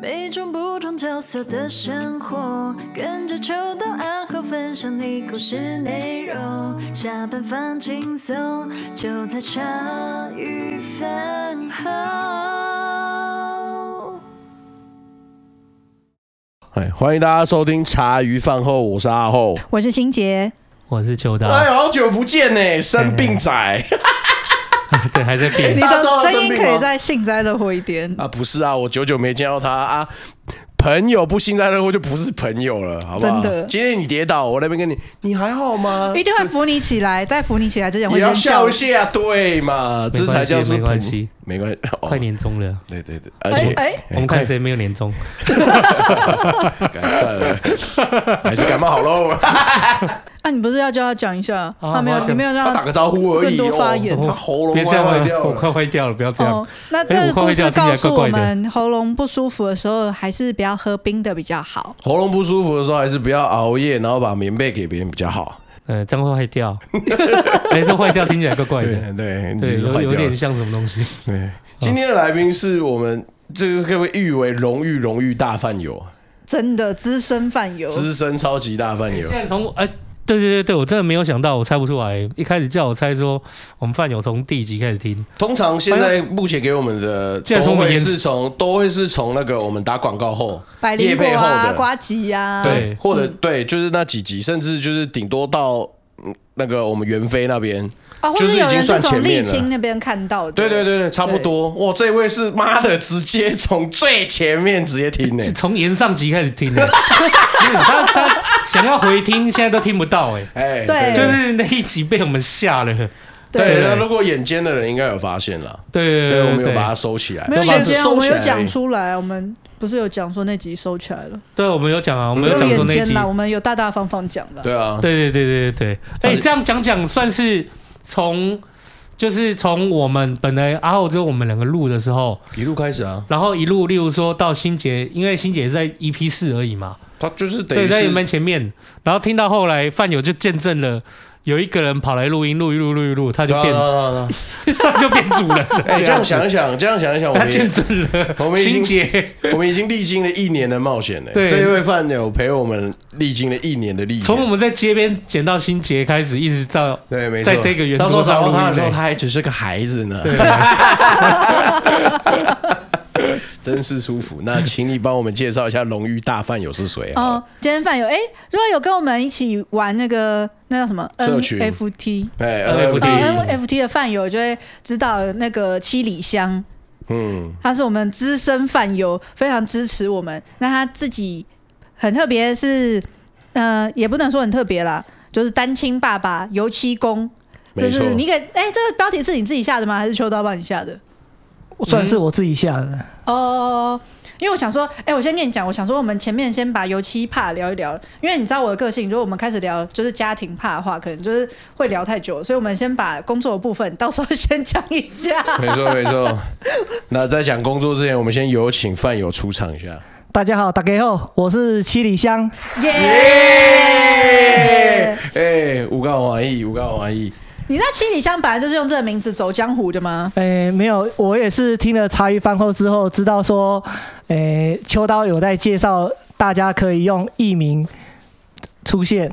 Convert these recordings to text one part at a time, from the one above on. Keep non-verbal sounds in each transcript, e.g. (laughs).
每种不同角色的生活，跟着秋到暗号分享你故事内容。下班放轻松，就在茶余饭后。哎，欢迎大家收听茶余饭后，我是阿后，我是欣洁，我是秋刀。哎，好久不见呢，生病仔。(laughs) (laughs) 对，还在变。你的声音可以再幸灾乐祸一点啊！不是啊，我久久没见到他啊。朋友不幸灾乐祸就不是朋友了，好不好？真的。今天你跌倒，我那边跟你，你还好吗？一定会扶你起来，在扶你起来之前会也要笑一下，对嘛？这才叫是没关系，没关系。快年终了，对对对，而且哎，我们看谁没有年终。(laughs) 改善了，还是感冒好喽。(laughs) 啊，你不是要叫他讲一下？他没有，你没有让他打个招呼而已。更多发言，他喉咙快坏掉了，我快坏掉了，不要这样。那这个故事告诉我们，喉咙不舒服的时候，还是不要喝冰的比较好。喉咙不舒服的时候，还是不要熬夜，然后把棉被给别人比较好。呃，这样会坏掉。(laughs) 哎，这坏掉听起来怪怪的。对 (laughs) 对，有有点像什么东西。(laughs) 对，今天的来宾是我们这个可以誉为荣誉荣誉大饭友，真的资深饭友，资深超级大饭友。现在从哎。对对对对，我真的没有想到，我猜不出来。一开始叫我猜说，我们范友从第几集开始听？通常现在目前给我们的都会是从都会是从那个我们打广告后、业配后的呱吉呀，对，或者对，就是那几集，甚至就是顶多到那个我们袁飞那边。哦，就是已经算前面了。从沥青那边看到的，对对对对，差不多。哇，这位是妈的，直接从最前面直接听呢，(laughs) 从延上集开始听的。(laughs) 他他想要回听，现在都听不到哎。哎，对，就是那一集被我们吓了。对，那如果眼尖的人应该有发现了。对对，我们有把它收起来。没有眼尖，我们有讲出来。我们不是有讲说那集收起来了？对，我们有讲啊，我们有讲说那集，我们有大大方方讲的。对啊，对对对对对对。哎，这样讲讲算是。从就是从我们本来阿后就我们两个录的时候一路开始啊，然后一路，例如说到欣洁，因为欣洁在 EP 四而已嘛，他就是对在你们前面，然后听到后来范友就见证了。有一个人跑来录音，录一录，录一录，他就变，他 (laughs) 就变主了。(laughs) 哎，这样想一想，这样想一想，我们见证了，我们已经，(laughs) 我们已经历经了一年的冒险了。对，这一位饭友陪我们历经了一年的历险。从我们在街边捡到新杰开始，一直到对，没错，在这个原桌上录音的时候，他还只是个孩子呢。对。(laughs) 真是舒服。那请你帮我们介绍一下龙鱼大饭友是谁啊？哦，今天饭友，哎，如果有跟我们一起玩那个那叫什么社群 NFT，哎，NFT，NFT 的饭友就会知道那个七里香，嗯，他是我们资深饭友，非常支持我们。那他自己很特别，是呃，也不能说很特别啦，就是单亲爸爸，油漆工，就是你给哎，这个标题是你自己下的吗？还是秋刀帮你下的？算是我自己下的哦，因为我想说，哎、欸，我先跟你讲，我想说，我们前面先把油漆怕聊一聊，因为你知道我的个性，如果我们开始聊就是家庭怕的话，可能就是会聊太久，所以我们先把工作的部分到时候先讲一下。没错没错，那在讲工作之前，我们先有请范友出场一下。大家好，大家好，我是七里香。耶！哎，五个玩意，五个玩意。你知道七里香本来就是用这个名字走江湖的吗？诶、没有，我也是听了茶余饭后之后，知道说，诶、秋刀有在介绍，大家可以用艺名出现，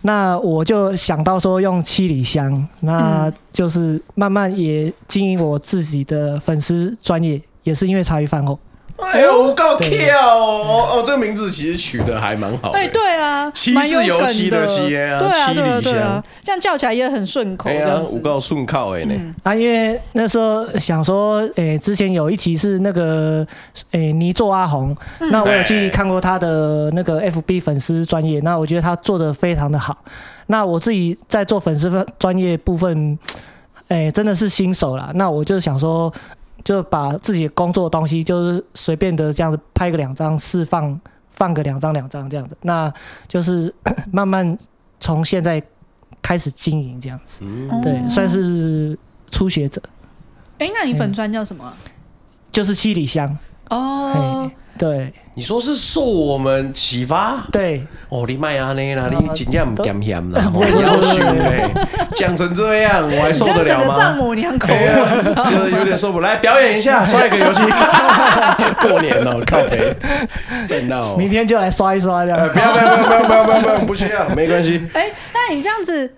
那我就想到说用七里香，那就是慢慢也经营我自己的粉丝专业，也是因为茶余饭后。哎呦，我够跳哦！哦，这个名字其实取得还蛮好的。哎，对啊，七是油漆的漆啊，七里香，这样叫起来也很顺口。对啊，五够顺靠哎呢。啊，因为那时候想说，哎，之前有一集是那个，哎，泥做阿红，那我有去看过他的那个 FB 粉丝专业，那我觉得他做的非常的好。那我自己在做粉丝专业部分，哎，真的是新手啦。那我就想说。就把自己工作的东西，就是随便的这样子拍个两张，释放放个两张两张这样子，那就是 (coughs) 慢慢从现在开始经营这样子，嗯、对，算是初学者。哎、欸，那你粉专叫什么？就是七里香哦。对。你说是受我们启发？对，哦，你卖啊那啦，你真正不甘甜啦，我要求哎，讲成这样我还受得了吗？这个丈母娘口吻，就是有点受不来。表演一下，刷一个游戏。(laughs) 过年了，靠肥，真闹。明天就来刷一刷这样。不要不要不要不要不要不要不要，不需要，没关系。哎，那你这样子。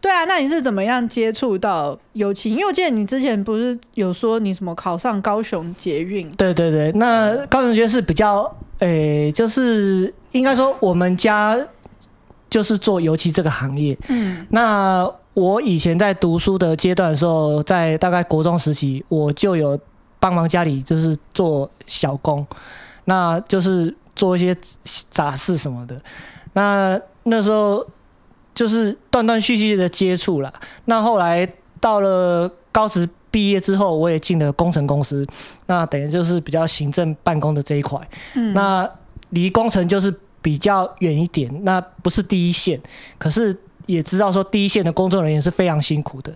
对啊，那你是怎么样接触到油漆？因为我记得你之前不是有说你什么考上高雄捷运？对对对，那高雄捷运是比较，诶、欸，就是应该说我们家就是做油漆这个行业。嗯，那我以前在读书的阶段的时候，在大概国中时期，我就有帮忙家里就是做小工，那就是做一些杂事什么的。那那时候。就是断断续续的接触了。那后来到了高职毕业之后，我也进了工程公司。那等于就是比较行政办公的这一块。嗯。那离工程就是比较远一点，那不是第一线。可是也知道说第一线的工作人员是非常辛苦的。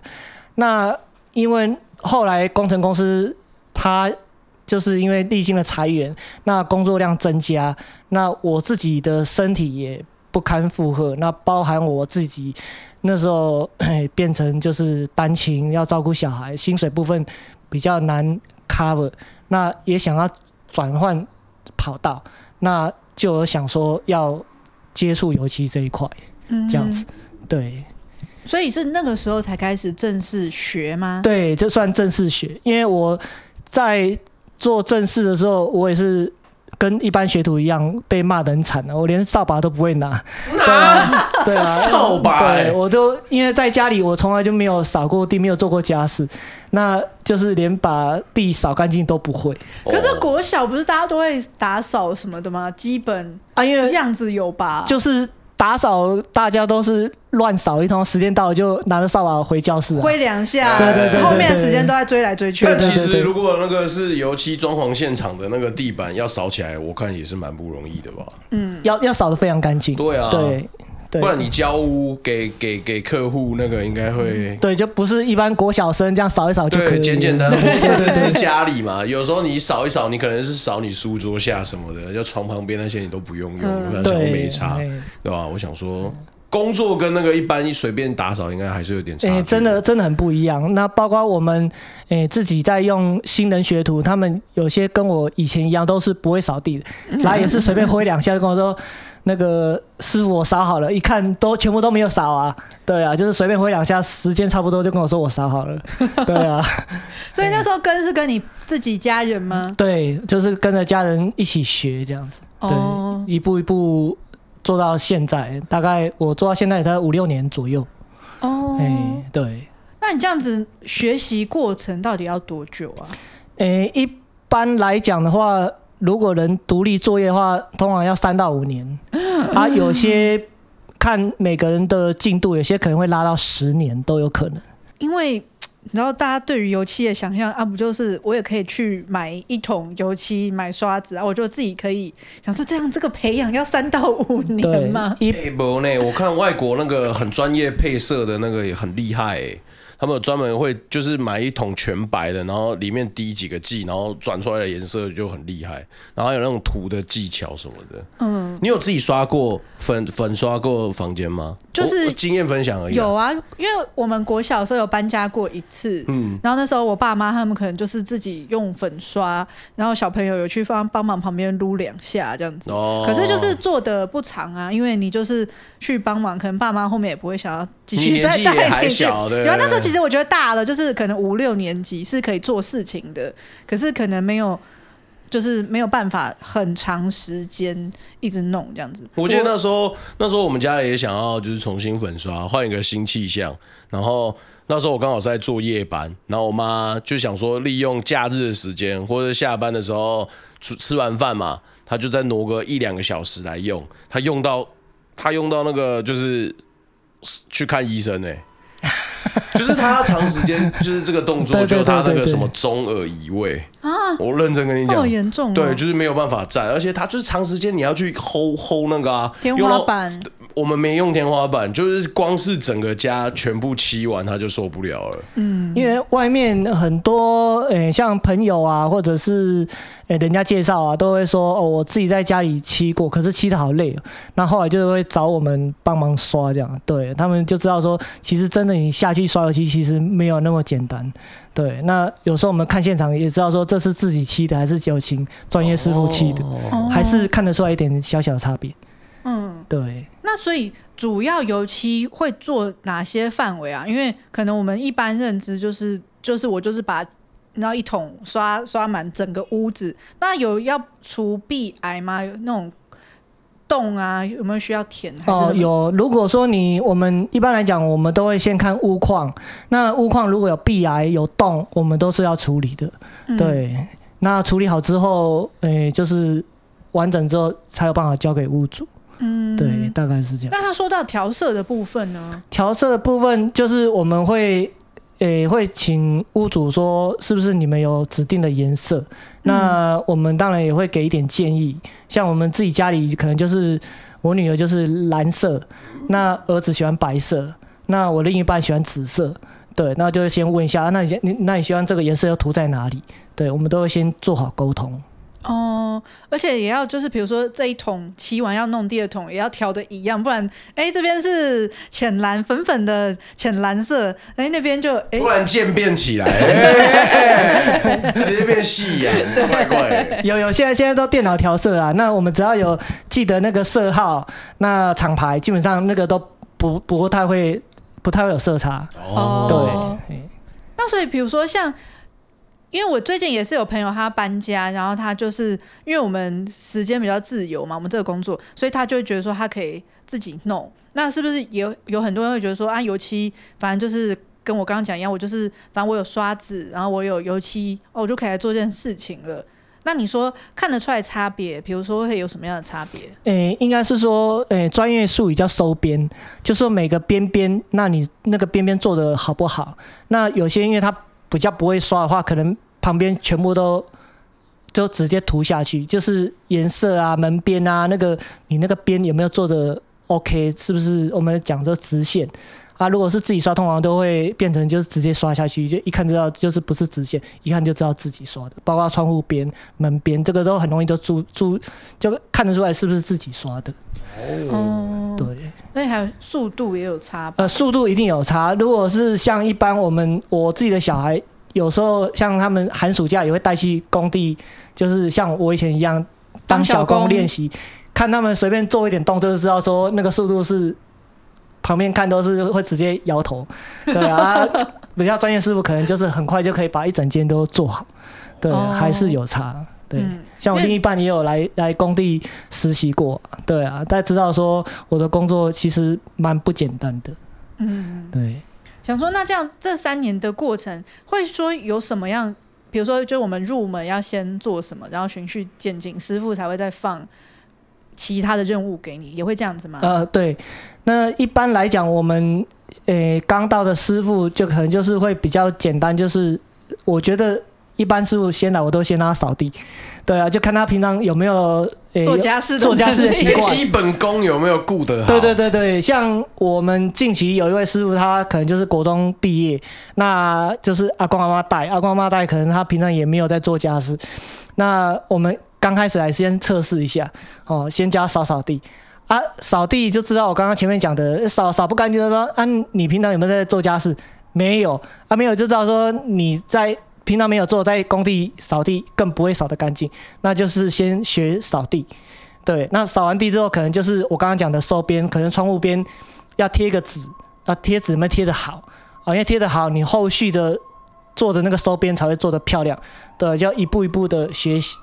那因为后来工程公司它就是因为历经了裁员，那工作量增加，那我自己的身体也。不堪负荷，那包含我自己那时候 (coughs) 变成就是单亲，要照顾小孩，薪水部分比较难 cover，那也想要转换跑道，那就有想说要接触油漆这一块，这样子，对。所以是那个时候才开始正式学吗？对，就算正式学，因为我在做正式的时候，我也是。跟一般学徒一样被骂得很惨的，我连扫把都不会拿。对啊，对啊，扫把、欸，对，我都因为在家里我从来就没有扫过地，没有做过家事，那就是连把地扫干净都不会。可是国小不是大家都会打扫什么的吗？基本啊，因为样子有吧，就是。打扫大家都是乱扫一通，时间到了就拿着扫把回教室，挥两下，对对对，后面的时间都在追来追去。但其实如果那个是油漆装潢现场的那个地板要扫起来，我看也是蛮不容易的吧？嗯，要要扫的非常干净。对啊，对。不然你交屋给给给客户那个应该会对，就不是一般国小生这样扫一扫就可以，简简单单。或者是家里嘛，有时候你扫一扫，你可能是扫你书桌下什么的，就床旁边那些你都不用用，嗯、想说没差，对吧？我想说，工作跟那个一般一随便打扫应该还是有点差。哎，真的真的很不一样。那包括我们哎自己在用新人学徒，他们有些跟我以前一样，都是不会扫地的，(laughs) 来也是随便挥两下就跟我说。那个师傅，我扫好了，一看都全部都没有扫啊，对啊，就是随便挥两下，时间差不多就跟我说我扫好了，(laughs) 对啊。所以那时候跟是跟你自己家人吗？对，就是跟着家人一起学这样子，对，哦、一步一步做到现在，大概我做到现在也才五六年左右。哦，哎，对。那你这样子学习过程到底要多久啊？诶，一般来讲的话。如果能独立作业的话，通常要三到五年，(gasps) 啊，有些看每个人的进度，有些可能会拉到十年都有可能。因为你知道，大家对于油漆的想象啊，不就是我也可以去买一桶油漆，买刷子啊，我就自己可以想说，这样这个培养要三到五年吗？一不呢，我看外国那个很专业配色的那个也很厉害欸。他们有专门会就是买一桶全白的，然后里面滴几个剂，然后转出来的颜色就很厉害。然后还有那种涂的技巧什么的。嗯，你有自己刷过粉粉刷过房间吗？就是经验分享而已。有啊，因为我们国小的时候有搬家过一次。嗯，然后那时候我爸妈他们可能就是自己用粉刷，然后小朋友有去帮帮忙旁边撸两下这样子。哦。可是就是做的不长啊，因为你就是去帮忙，可能爸妈后面也不会想要继续再带你去。也还小的。然后那时候其实。其实我觉得大了，就是可能五六年级是可以做事情的，可是可能没有，就是没有办法很长时间一直弄这样子。我记得那时候，那时候我们家也想要就是重新粉刷，换一个新气象。然后那时候我刚好是在做夜班，然后我妈就想说利用假日的时间或者下班的时候吃吃完饭嘛，她就再挪个一两个小时来用。她用到她用到那个就是去看医生呢、欸。(laughs) 就是他要长时间，就是这个动作，(laughs) 就他那个什么中耳移位。啊，我认真跟你讲，这么严重？对，就是没有办法站，而且他就是长时间你要去 hold hold 那个啊，天花板，我们没用天花板，就是光是整个家全部漆完，他就受不了了。嗯，因为外面很多诶、欸，像朋友啊，或者是诶、欸，人家介绍啊，都会说哦，我自己在家里漆过，可是漆的好累、喔。那后来就会找我们帮忙刷，这样，对他们就知道说，其实真的你下去刷油漆，其实没有那么简单。对，那有时候我们看现场也知道说，这是自己漆的还是有请专业师傅漆的，哦、还是看得出来一点小小的差别。嗯，对。那所以主要油漆会做哪些范围啊？因为可能我们一般认知就是就是我就是把那一桶刷刷满整个屋子。那有要除壁癌吗？有那种洞啊，有没有需要填？哦，有。如果说你我们一般来讲，我们都会先看屋况。那屋况如果有壁癌有洞，我们都是要处理的。嗯、对。那处理好之后，诶、欸，就是完整之后才有办法交给屋主。嗯，对，大概是这样。那他说到调色的部分呢？调色的部分就是我们会，诶、欸，会请屋主说是不是你们有指定的颜色？嗯、那我们当然也会给一点建议。像我们自己家里可能就是我女儿就是蓝色，那儿子喜欢白色，那我另一半喜欢紫色。对，那就先问一下，那你先，你那你喜欢这个颜色要涂在哪里？对，我们都会先做好沟通。哦，而且也要就是，比如说这一桶漆完要弄第二桶，也要调的一样，不然哎、欸、这边是浅蓝粉粉的浅蓝色，哎、欸、那边就哎，欸、不然渐变起来，欸、(laughs) 直接变细呀，怪怪。有有，现在现在都电脑调色啊，那我们只要有记得那个色号，那厂牌基本上那个都不不太会不太会有色差。哦，对。那所以比如说像。因为我最近也是有朋友他搬家，然后他就是因为我们时间比较自由嘛，我们这个工作，所以他就会觉得说他可以自己弄。那是不是有有很多人会觉得说啊，油漆反正就是跟我刚刚讲一样，我就是反正我有刷子，然后我有油漆，哦，我就可以来做这件事情了。那你说看得出来差别？比如说会有什么样的差别？诶、应该是说，诶、专业术语叫收边，就是说每个边边，那你那个边边做的好不好？那有些因为他。比较不会刷的话，可能旁边全部都就直接涂下去，就是颜色啊、门边啊，那个你那个边有没有做的 OK？是不是我们讲这直线啊？如果是自己刷，通常都会变成就是直接刷下去，就一看知道就是不是直线，一看就知道自己刷的。包括窗户边、门边，这个都很容易都注注就看得出来是不是自己刷的。哦，那还有速度也有差。呃，速度一定有差。如果是像一般我们我自己的小孩。有时候像他们寒暑假也会带去工地，就是像我以前一样当小工练习，看他们随便做一点动作就知道说那个速度是旁边看都是会直接摇头，对啊，(laughs) 比较专业师傅可能就是很快就可以把一整间都做好，对，还是有差，对，像我另一半也有来来工地实习过，对啊，大家知道说我的工作其实蛮不简单的，嗯，对。想说，那这样这三年的过程，会说有什么样？比如说，就我们入门要先做什么，然后循序渐进，师傅才会再放其他的任务给你，也会这样子吗？呃，对。那一般来讲，我们诶刚到的师傅就可能就是会比较简单，就是我觉得。一般师傅先来，我都先让他扫地，对啊，就看他平常有没有、欸、做家事、做家事的习惯，基本功有没有顾得好。对对对对，像我们近期有一位师傅，他可能就是国中毕业，那就是阿公阿妈带，阿公阿妈带，可能他平常也没有在做家事。那我们刚开始来先测试一下，哦，先教扫扫地啊，扫地就知道我刚刚前面讲的扫扫不干净的说，啊，你平常有没有在做家事？没有啊，没有就知道说你在。平常没有做，在工地扫地更不会扫得干净，那就是先学扫地。对，那扫完地之后，可能就是我刚刚讲的收边，可能窗户边要贴个纸，那贴纸有没贴得好啊？因为贴得好，你后续的做的那个收边才会做得漂亮。对，就要一步一步的学习。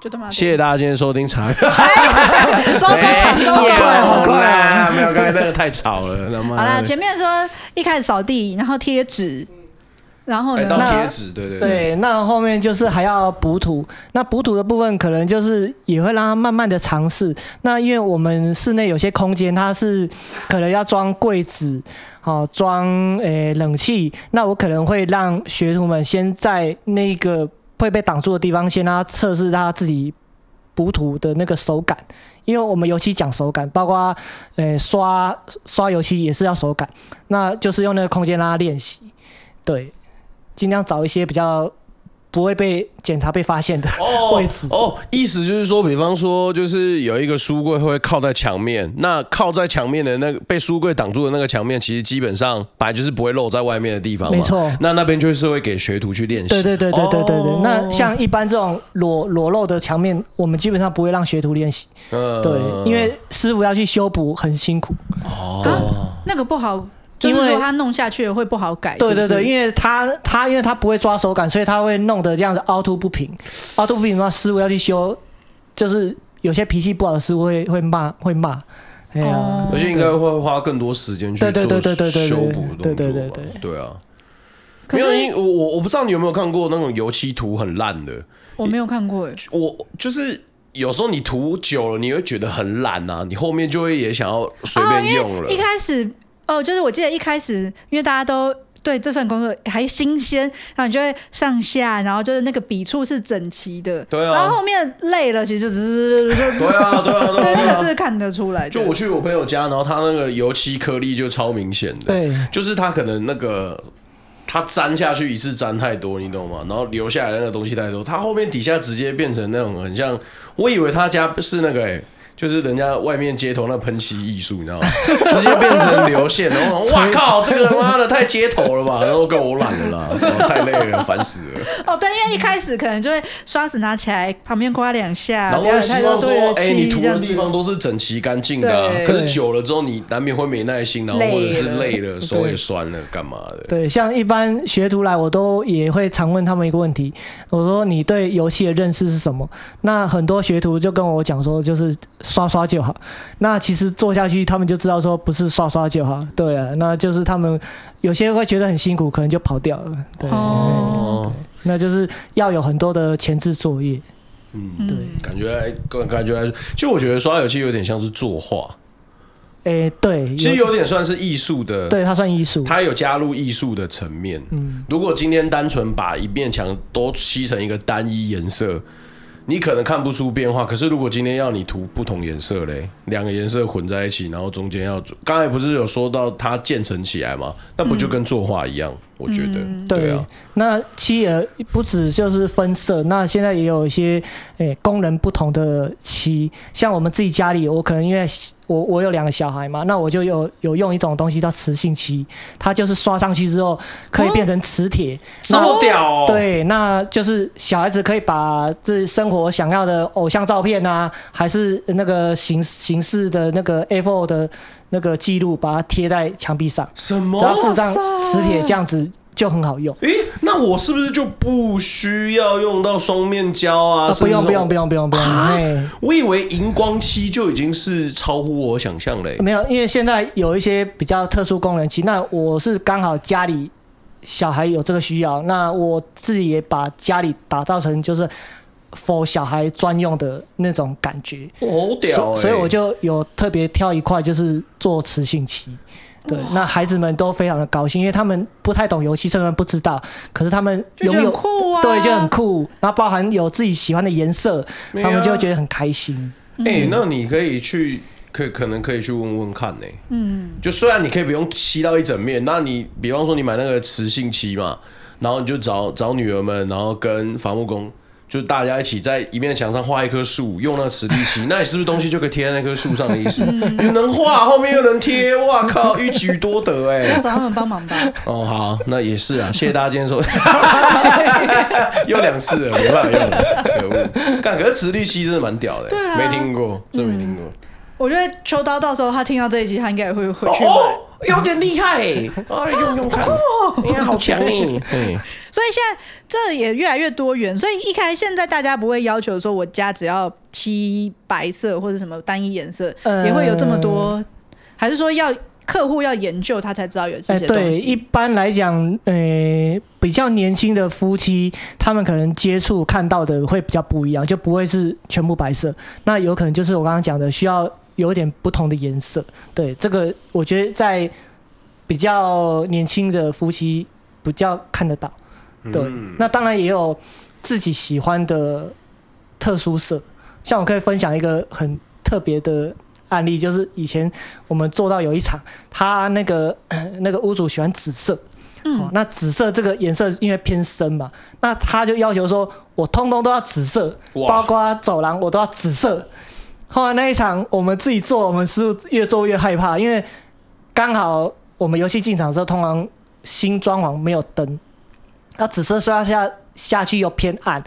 就这么。谢谢大家今天收听茶。收工了，收工了，好快啊！没有，刚才那个太吵了。好了，前面说一开始扫地，然后贴纸。然后呢？贴纸，对对对，那后面就是还要补土。那补土的部分，可能就是也会让他慢慢的尝试。那因为我们室内有些空间，它是可能要装柜子，好装诶冷气。那我可能会让学徒们先在那个会被挡住的地方，先让他测试他自己补土的那个手感，因为我们油漆讲手感，包括呃刷刷油漆也是要手感，那就是用那个空间让他练习，对，尽量找一些比较。不会被检查、被发现的 (laughs) 位置哦，哦，意思就是说，比方说，就是有一个书柜会靠在墙面，那靠在墙面的那个被书柜挡住的那个墙面，其实基本上本来就是不会露在外面的地方嘛。没错，那那边就是会给学徒去练习。对对对对对对对。哦、那像一般这种裸裸露的墙面，我们基本上不会让学徒练习。嗯，对，因为师傅要去修补，很辛苦。哦、啊，那个不好。因为他弄下去会不好改，对对对，因为他他因为他不会抓手感，所以他会弄得这样子凹凸不平，凹凸不平的话，师傅要去修，就是有些脾气不好的师傅会会骂会骂，哎呀，而且应该会花更多时间去做修补的动作，对对对对对。啊。没有，因我我我不知道你有没有看过那种油漆涂很烂的，我没有看过哎，我就是有时候你涂久了，你会觉得很懒啊，你后面就会也想要随便用了，一开始。哦，就是我记得一开始，因为大家都对这份工作还新鲜，然后你就会上下，然后就是那个笔触是整齐的，对啊。然后后面累了，其实就只是对啊，对啊，对啊，(laughs) 对，那个是看得出来的。就我去我朋友家，然后他那个油漆颗粒就超明显的，对，就是他可能那个他粘下去一次粘太多，你懂吗？然后留下来那个东西太多，他后面底下直接变成那种很像，我以为他家是那个哎、欸。就是人家外面街头那喷漆艺术，你知道吗？(laughs) 直接变成流线，然后 (laughs) 哇靠，这个妈的太街头了吧？然后跟我懒了啦，太累了，烦死了。(laughs) 哦，对，因为一开始可能就会刷子拿起来旁边刮两下，然后希望说，哎、欸，你涂的地方都是整齐干净的、啊。可是久了之后，你难免会没耐心，然后或者是累了，手也酸了，干嘛的？对，像一般学徒来，我都也会常问他们一个问题，我说你对游戏的认识是什么？那很多学徒就跟我讲说，就是。刷刷就好，那其实做下去，他们就知道说不是刷刷就好，对啊，那就是他们有些会觉得很辛苦，可能就跑掉了，对，哦、对，那就是要有很多的前置作业，嗯，对，感觉来感觉来说，其实我觉得刷油漆有点像是作画，诶、欸，对，其实有点算是艺术的，对，它算艺术，它有加入艺术的层面，嗯，如果今天单纯把一面墙都漆成一个单一颜色。你可能看不出变化，可是如果今天要你涂不同颜色嘞，两个颜色混在一起，然后中间要，刚才不是有说到它渐层起来吗？那不就跟作画一样？我觉得、嗯、对啊，那漆儿不止就是分色，那现在也有一些诶、欸、功能不同的漆，像我们自己家里，我可能因为我我有两个小孩嘛，那我就有有用一种东西叫磁性漆，它就是刷上去之后可以变成磁铁，这么屌、哦！对，那就是小孩子可以把这生活想要的偶像照片啊，还是那个形形式的那个 A4 的。那个记录把它贴在墙壁上，什么？只要附上磁铁，这样子就很好用。诶、欸，那我是不是就不需要用到双面胶啊？不用，不用，不用，不用，不用。我以为荧光漆就已经是超乎我想象嘞。没有，因为现在有一些比较特殊功能漆，那我是刚好家里小孩有这个需要，那我自己也把家里打造成就是。For 小孩专用的那种感觉，好屌、欸！所以我就有特别挑一块，就是做磁性漆。对，那孩子们都非常的高兴，因为他们不太懂油漆，虽然不知道，可是他们拥有酷啊，对，就很酷。然后包含有自己喜欢的颜色，他们就会觉得很开心。哎、欸，那你可以去，可可能可以去问问看呢、欸。嗯，就虽然你可以不用漆到一整面，那你比方说你买那个磁性漆嘛，然后你就找找女儿们，然后跟伐木工。就大家一起在一面墙上画一棵树，用那个磁力漆，(laughs) 那你是不是东西就可以贴在那棵树上的意思？(laughs) 你能画，后面又能贴，哇靠，一举多得哎！要找他们帮忙吧。(laughs) 哦，好，那也是啊，谢谢大家今天收听。又两次了，没办法用了，可恶！但，可是磁力漆真的蛮屌的，对啊，没听过，真没听过。我觉得秋刀到时候他听到这一集，他应该也会回去买。哦有点厉害，(laughs) 哎，用用看，你看好强哎！(laughs) 所以现在这也越来越多元，所以一开始现在大家不会要求说我家只要漆白色或者什么单一颜色，也会有这么多，还是说要客户要研究他才知道有这些东西？对，一般来讲，呃，比较年轻的夫妻，他们可能接触看到的会比较不一样，就不会是全部白色，那有可能就是我刚刚讲的需要。有点不同的颜色，对这个，我觉得在比较年轻的夫妻比较看得到，对，嗯、那当然也有自己喜欢的特殊色，像我可以分享一个很特别的案例，就是以前我们做到有一场，他那个 (clears throat) 那个屋主喜欢紫色。嗯，那紫色这个颜色因为偏深嘛，那他就要求说，我通通都要紫色，包括走廊我都要紫色。后来那一场我们自己做，我们师傅越做越害怕，因为刚好我们游戏进场的时候，通常新装潢没有灯，那紫色刷下下去又偏暗，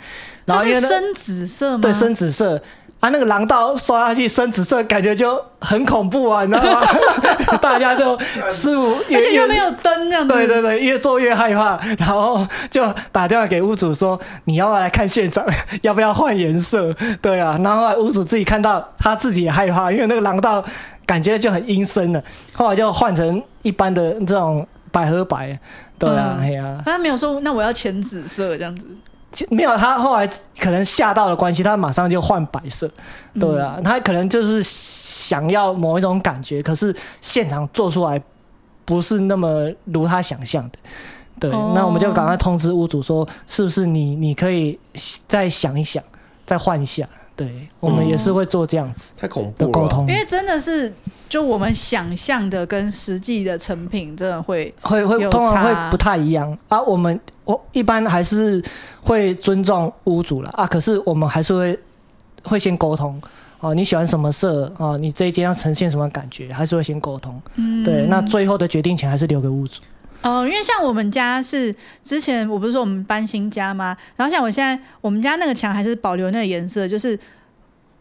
然后因为深紫色吗？对，深紫色。啊，那个廊道刷下去深紫色，感觉就很恐怖啊，你知道吗？(laughs) 大家就师傅，而且又没有灯这样子。对对对，越做越害怕，然后就打电话给屋主说：“你要不要来看现场？要不要换颜色？”对啊，然后屋主自己看到，他自己也害怕，因为那个廊道感觉就很阴森了。后来就换成一般的这种百合白。对啊，哎呀、嗯，啊、他没有说那我要浅紫色这样子。没有，他后来可能吓到了关系，他马上就换白色。对啊，他可能就是想要某一种感觉，可是现场做出来不是那么如他想象的。对，那我们就赶快通知屋主说，是不是你你可以再想一想，再换一下。对，我们也是会做这样子的沟通，太恐怖了，因为真的是。就我们想象的跟实际的成品真的会会会通常会不太一样啊。我们我一般还是会尊重屋主了啊，可是我们还是会会先沟通哦。你喜欢什么色哦？你这一间要呈现什么感觉？还是会先沟通。嗯，对。那最后的决定权还是留给屋主。哦、呃，因为像我们家是之前我不是说我们搬新家吗？然后像我现在我们家那个墙还是保留那个颜色，就是。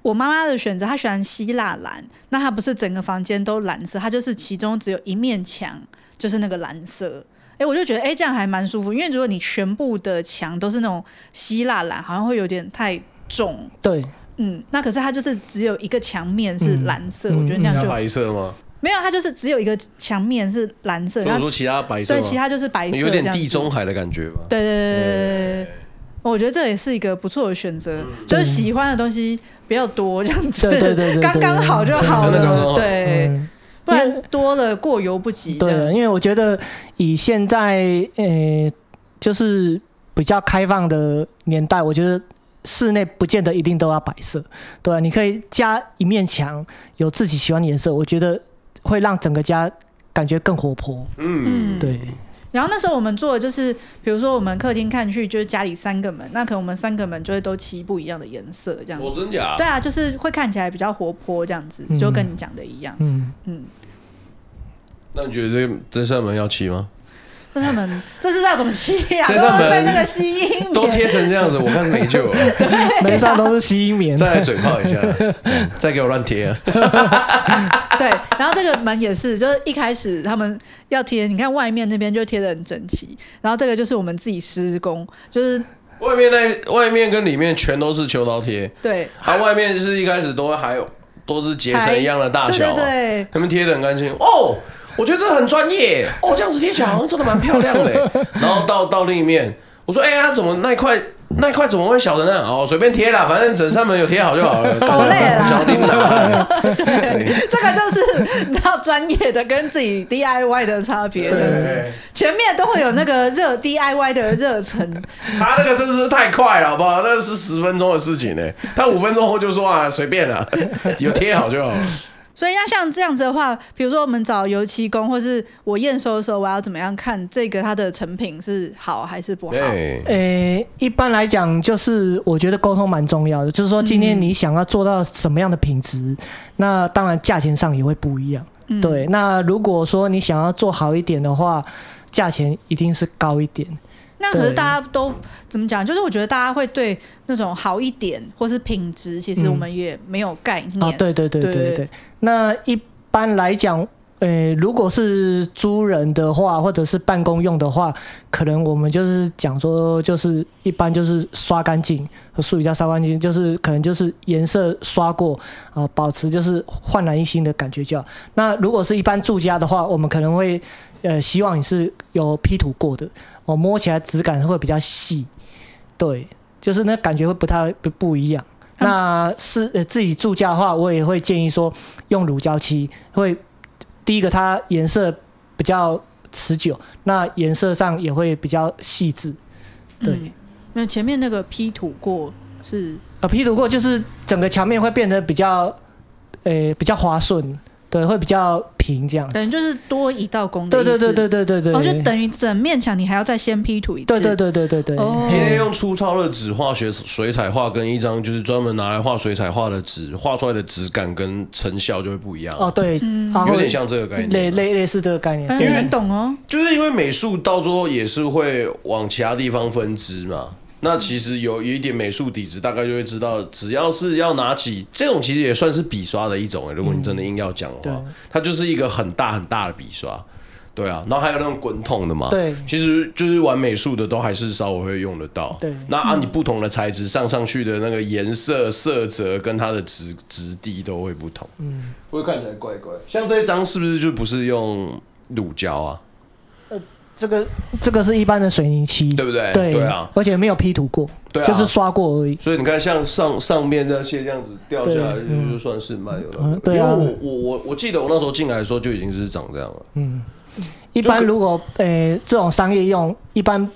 我妈妈的选择，她喜欢希腊蓝，那她不是整个房间都蓝色，她就是其中只有一面墙就是那个蓝色。哎、欸，我就觉得哎、欸，这样还蛮舒服，因为如果你全部的墙都是那种希腊蓝，好像会有点太重。对，嗯，那可是它就是只有一个墙面是蓝色，嗯、我觉得那样就白色吗？没有，它就是只有一个墙面是蓝色。所以说其他白色，对，其他就是白色，有点地中海的感觉吧？对对对对对对，我觉得这也是一个不错的选择，就是喜欢的东西。比较多这样子，对对对，刚刚好就好了，对，不然多了过犹不及。对，因为我觉得以现在呃，就是比较开放的年代，我觉得室内不见得一定都要摆设，对，你可以加一面墙，有自己喜欢的颜色，我觉得会让整个家感觉更活泼。嗯，对。然后那时候我们做的就是，比如说我们客厅看去就是家里三个门，那可能我们三个门就会都漆不一样的颜色，这样子。哦，真假？对啊，就是会看起来比较活泼，这样子，就跟你讲的一样。嗯嗯。那你觉得这这扇门要漆吗？这扇门这是要怎么吸呀？这扇门那个吸音都贴成这样子，我看没救了。门上都是吸音棉，再来嘴炮一下，(laughs) 再给我乱贴。啊。对，然后这个门也是，就是一开始他们要贴，你看外面那边就贴的很整齐，然后这个就是我们自己施工，就是外面那外面跟里面全都是秋刀贴，对，它、啊、外面是一开始都还有都是结成一样的大小、啊，对对对，他们贴的很干净。哦，我觉得这很专业哦，这样子贴起来好像真的蛮漂亮的，(laughs) 然后到到另一面，我说哎呀，怎么那一块？那一块怎么会小的呢？哦，随便贴啦，反正整扇门有贴好就好了。(laughs) 好累了。(laughs) 对，这个就是你要专业的跟自己 DIY 的差别。对，前面都会有那个热 DIY 的热忱。他那个真的是太快了，好不好？那是十分钟的事情呢。他五分钟后就说啊，随便啦，有贴好就好了。所以那像这样子的话，比如说我们找油漆工，或是我验收的时候，我要怎么样看这个它的成品是好还是不好？诶、欸，一般来讲，就是我觉得沟通蛮重要的。就是说，今天你想要做到什么样的品质，嗯、那当然价钱上也会不一样。嗯、对，那如果说你想要做好一点的话，价钱一定是高一点。那可是大家都怎么讲？就是我觉得大家会对那种好一点或是品质，其实我们也没有概念。哦，对对对对对，对。那一般来讲，呃，如果是租人的话，或者是办公用的话，可能我们就是讲说，就是一般就是刷干净和术语叫刷干净，就是可能就是颜色刷过啊，保持就是焕然一新的感觉就好。那如果是一般住家的话，我们可能会呃希望你是有 P 图过的。我摸起来质感会比较细，对，就是那感觉会不太不不一样。那是呃自己住家的话，我也会建议说用乳胶漆，会第一个它颜色比较持久，那颜色上也会比较细致。对，那、嗯、前面那个 P 图过是呃 P 图过就是整个墙面会变得比较，呃、欸，比较滑顺。对，会比较平这样子，等于就是多一道工。对对对对对对对，哦，就等于整面墙你还要再先 P 图一次。对对对对对对。哦。今天用粗糙的纸画学水彩画，跟一张就是专门拿来画水彩画的纸画出来的质感跟成效就会不一样。哦，对，嗯，有点像这个概念，类类类似这个概念。有人懂哦。就是因为美术到最后也是会往其他地方分支嘛。那其实有有一点美术底子，大概就会知道，只要是要拿起这种，其实也算是笔刷的一种。如果你真的硬要讲的话，它就是一个很大很大的笔刷，对啊。然后还有那种滚筒的嘛，对，其实就是玩美术的都还是稍微会用得到。对，那按你不同的材质上上去的那个颜色、色泽跟它的质质地都会不同，嗯，会看起来怪怪。像这一张是不是就不是用乳胶啊？这个这个是一般的水泥漆，对不对？对，对啊，而且没有 P 图过，对啊，就是刷过而已。所以你看，像上上面那些这样子掉下来，就算是蛮有的。嗯，对啊。因为我我我我记得我那时候进来的时候就已经是长这样了。嗯，一般如果呃这种商业用，一般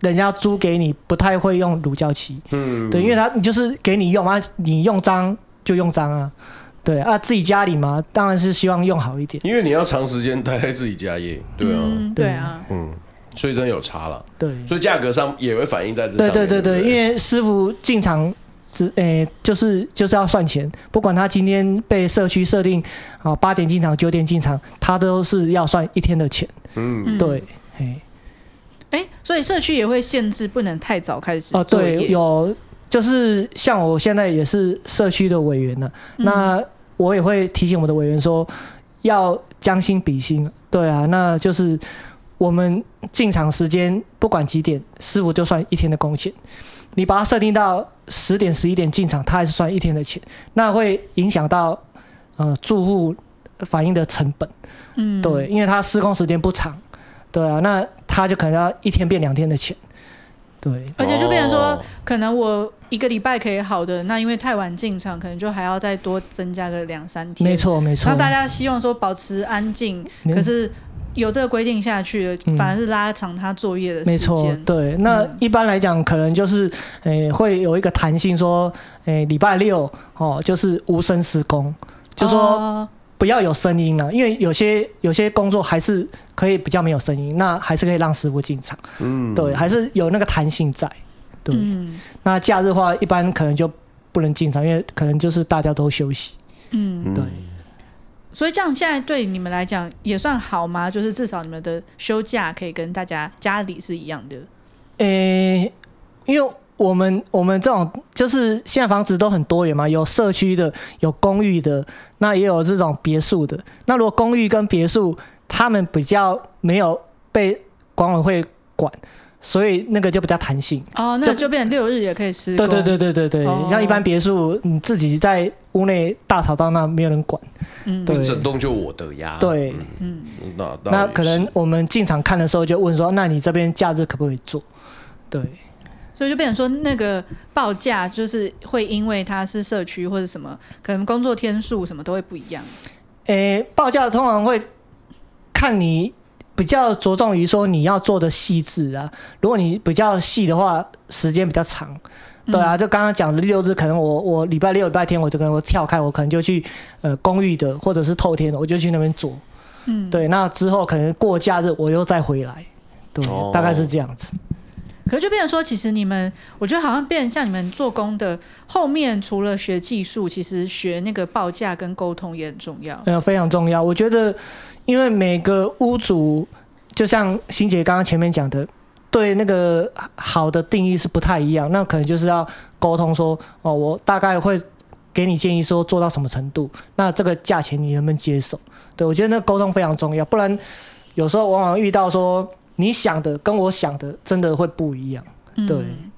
人家租给你不太会用乳胶漆。嗯，对，因为他你就是给你用啊，你用脏就用脏啊。对啊，自己家里嘛，当然是希望用好一点。因为你要长时间待在自己家业，对啊，嗯、对啊，嗯，所以真有差了。对，所以价格上也会反映在这上面。对对对对，因为师傅进场只诶、欸，就是就是要算钱，不管他今天被社区设定啊八点进场、九点进场，他都是要算一天的钱。嗯，对，哎，哎、欸，所以社区也会限制不能太早开始。哦，对，有，就是像我现在也是社区的委员了，嗯、那。我也会提醒我们的委员说，要将心比心。对啊，那就是我们进场时间不管几点，师傅就算一天的工钱。你把它设定到十点、十一点进场，他还是算一天的钱，那会影响到呃住户反映的成本。嗯，对，因为他施工时间不长，对啊，那他就可能要一天变两天的钱。对，而且就变成说，可能我一个礼拜可以好的，那因为太晚进场，可能就还要再多增加个两三天。没错，没错。那大家希望说保持安静，可是有这个规定下去，反而是拉长他作业的时间。没错，对。那一般来讲，可能就是，诶、欸，会有一个弹性，说，诶、欸，礼拜六哦，就是无声施工，就说。哦不要有声音了，因为有些有些工作还是可以比较没有声音，那还是可以让师傅进场。嗯，对，还是有那个弹性在。对，嗯、那假日的话，一般可能就不能进场，因为可能就是大家都休息。嗯，对。所以这样现在对你们来讲也算好吗？就是至少你们的休假可以跟大家家里是一样的。诶、欸，因为。我们我们这种就是现在房子都很多元嘛，有社区的，有公寓的，那也有这种别墅的。那如果公寓跟别墅，他们比较没有被管委会管，所以那个就比较弹性。哦，那就变成六日也可以施工。对对对对对对，哦、像一般别墅，你自己在屋内大吵大闹，没有人管。嗯，对，整栋就我的呀。对，嗯，那那可能我们进场看的时候就问说，那你这边假日可不可以做？对。所以就变成说，那个报价就是会因为它是社区或者什么，可能工作天数什么都会不一样。诶、欸，报价通常会看你比较着重于说你要做的细致啊。如果你比较细的话，时间比较长。对啊，就刚刚讲的六日，可能我我礼拜六、礼拜天我就可能我跳开，我可能就去呃公寓的或者是透天的，我就去那边做。嗯，对，那之后可能过假日我又再回来。对，哦、大概是这样子。可是就变成说，其实你们，我觉得好像变成像你们做工的后面，除了学技术，其实学那个报价跟沟通也很重要。嗯，非常重要。我觉得，因为每个屋主，就像欣姐刚刚前面讲的，对那个好的定义是不太一样。那可能就是要沟通说，哦，我大概会给你建议说做到什么程度，那这个价钱你能不能接受？对，我觉得那沟通非常重要，不然有时候往往遇到说。你想的跟我想的真的会不一样，对。嗯、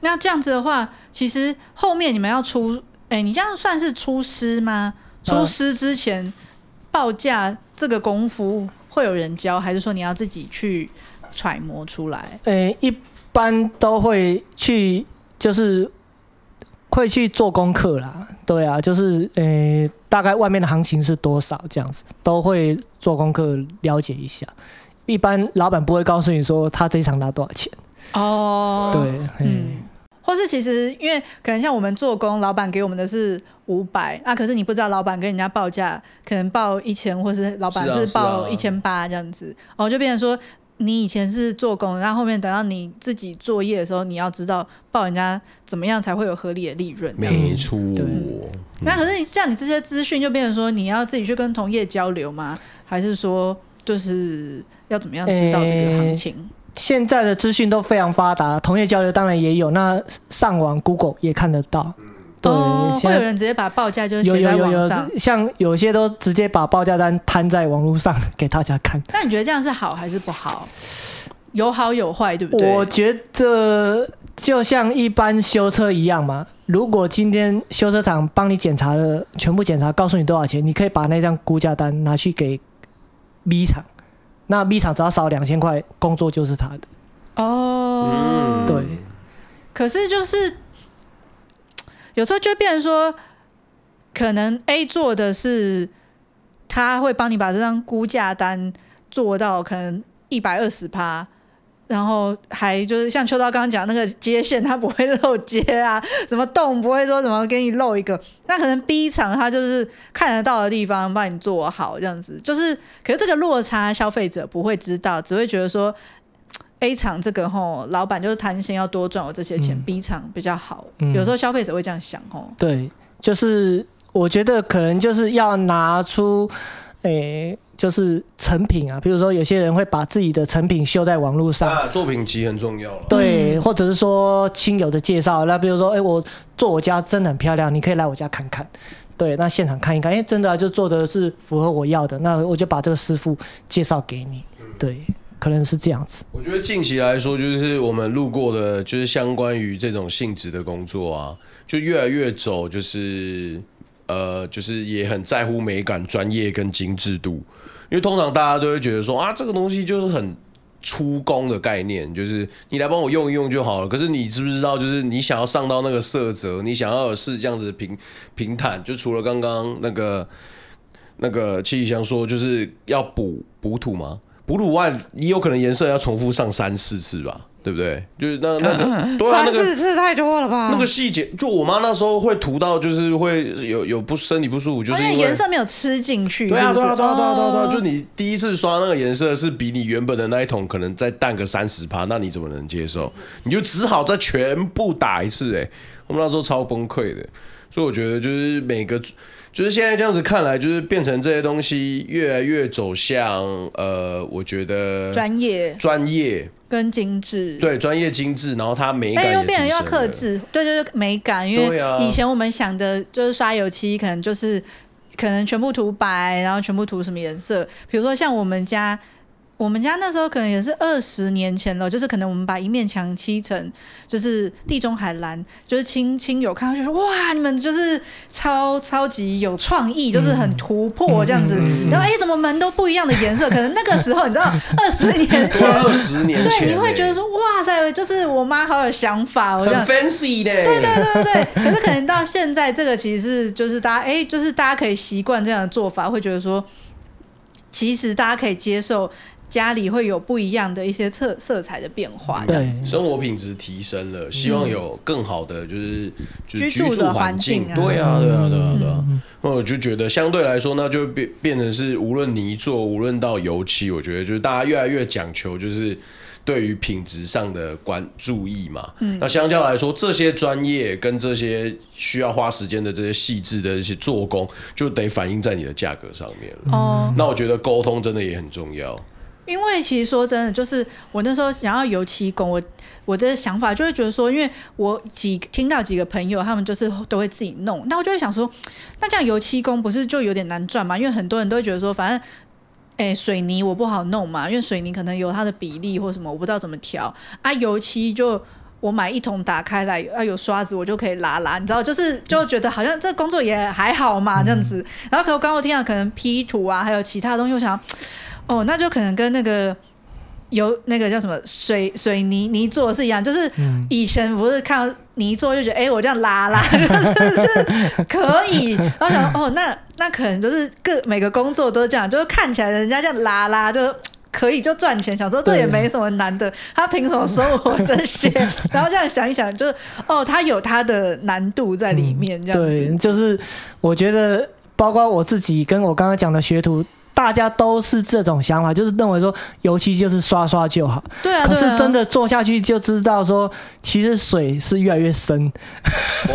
那这样子的话，其实后面你们要出，哎、欸，你这样算是出师吗？出师之前报价这个功夫会有人教，还是说你要自己去揣摩出来？呃、欸，一般都会去，就是会去做功课啦。对啊，就是呃、欸，大概外面的行情是多少这样子，都会做功课了解一下。一般老板不会告诉你说他这一场拿多少钱。哦，对，嗯。或是其实因为可能像我们做工，老板给我们的是五百啊，可是你不知道老板跟人家报价可能报一千，或是老板是报一千八这样子，哦，就变成说你以前是做工，然后后面等到你自己作业的时候，你要知道报人家怎么样才会有合理的利润。没错。对。那可是你像你这些资讯，就变成说你要自己去跟同业交流吗？还是说就是要怎么样知道这个行情？欸现在的资讯都非常发达，同业交流当然也有，那上网 Google 也看得到。对，哦、会有人直接把报价就写在网上，有有有有，像有些都直接把报价单摊在网络上给大家看。那你觉得这样是好还是不好？有好有坏，对不对？我觉得就像一般修车一样嘛，如果今天修车厂帮你检查了，全部检查，告诉你多少钱，你可以把那张估价单拿去给 B 厂。那 B 厂只要少两千块，工作就是他的。哦，对。可是就是有时候就变成说，可能 A 做的是他会帮你把这张估价单做到可能一百二十趴。然后还就是像秋刀刚刚讲那个接线，它不会漏接啊，(laughs) 什么洞不会说怎么给你漏一个，那可能 B 厂它就是看得到的地方帮你做好这样子，就是可是这个落差消费者不会知道，只会觉得说 A 厂这个吼老板就是贪心要多赚我这些钱，嗯，B 厂比较好，有时候消费者会这样想吼。对，就是我觉得可能就是要拿出诶。就是成品啊，比如说有些人会把自己的成品秀在网络上，啊，作品集很重要了。对，或者是说亲友的介绍，那比如说，哎、欸，我做我家真的很漂亮，你可以来我家看看。对，那现场看一看，哎、欸，真的、啊、就做的是符合我要的，那我就把这个师傅介绍给你。对，可能是这样子。我觉得近期来说，就是我们路过的，就是相关于这种性质的工作啊，就越来越走，就是呃，就是也很在乎美感、专业跟精致度。因为通常大家都会觉得说啊，这个东西就是很出工的概念，就是你来帮我用一用就好了。可是你知不知道，就是你想要上到那个色泽，你想要是这样子平平坦，就除了刚刚那个那个气象说，就是要补补土吗？补土外，你有可能颜色要重复上三四次吧。对不对？就是那那个对啊，三四次太多了吧？那个细节，就我妈那时候会涂到，就是会有有不身体不舒服，就是因为颜色没有吃进去。对啊，对啊，对啊，对啊，对啊，就你第一次刷那个颜色是比你原本的那一桶可能再淡个三十趴，那你怎么能接受？你就只好再全部打一次。哎，我们那时候超崩溃的。所以我觉得就是每个，就是现在这样子看来，就是变成这些东西越来越走向呃，我觉得专业专业。跟精致，对，专业精致，然后它美感也，又变得要克制，对对对，美感，因为以前我们想的就是刷油漆，可能就是可能全部涂白，然后全部涂什么颜色，比如说像我们家。我们家那时候可能也是二十年前了，就是可能我们把一面墙漆成就是地中海蓝，就是亲亲友看到就说哇，你们就是超超级有创意，就是很突破这样子。嗯、然后哎、欸，怎么门都不一样的颜色？可能那个时候你知道，(laughs) 二十年前，二十年前，对，你会觉得说哇塞，就是我妈好有想法，我这样 fancy 的。对对对对，(laughs) 可是可能到现在这个其实是就是大家哎、欸，就是大家可以习惯这样的做法，会觉得说其实大家可以接受。家里会有不一样的一些色色彩的变化，对，生活品质提升了，希望有更好的就是就是居住的环境，对啊，对啊，对啊，对啊。那我就觉得相对来说，那就变变成是无论泥做，无论到油漆，我觉得就是大家越来越讲求就是对于品质上的关注意嘛。嗯，那相较来说，这些专业跟这些需要花时间的这些细致的一些做工，就得反映在你的价格上面了。哦，那我觉得沟通真的也很重要。因为其实说真的，就是我那时候想要油漆工，我我的想法就会觉得说，因为我几听到几个朋友，他们就是都会自己弄，那我就会想说，那这样油漆工不是就有点难赚吗？因为很多人都会觉得说，反正，哎，水泥我不好弄嘛，因为水泥可能有它的比例或什么，我不知道怎么调啊。油漆就我买一桶打开来，啊有刷子我就可以拉拉，你知道，就是就觉得好像这工作也还好嘛这样子。然后可我刚刚我听到可能 P 图啊，还有其他东西，我想。哦，那就可能跟那个有那个叫什么水水泥泥做是一样，就是以前不是看到泥做就觉得，哎、欸，我这样拉拉 (laughs) 就是，是可以，然后想哦，那那可能就是各每个工作都这样，就是看起来人家这样拉拉就可以就赚钱，想说这也没什么难的，他凭什么收我这些？(laughs) 然后这样想一想，就是哦，他有他的难度在里面，这样子。嗯、对，就是我觉得，包括我自己跟我刚刚讲的学徒。大家都是这种想法，就是认为说油漆就是刷刷就好。对啊，可是真的做下去就知道说，其实水是越来越深。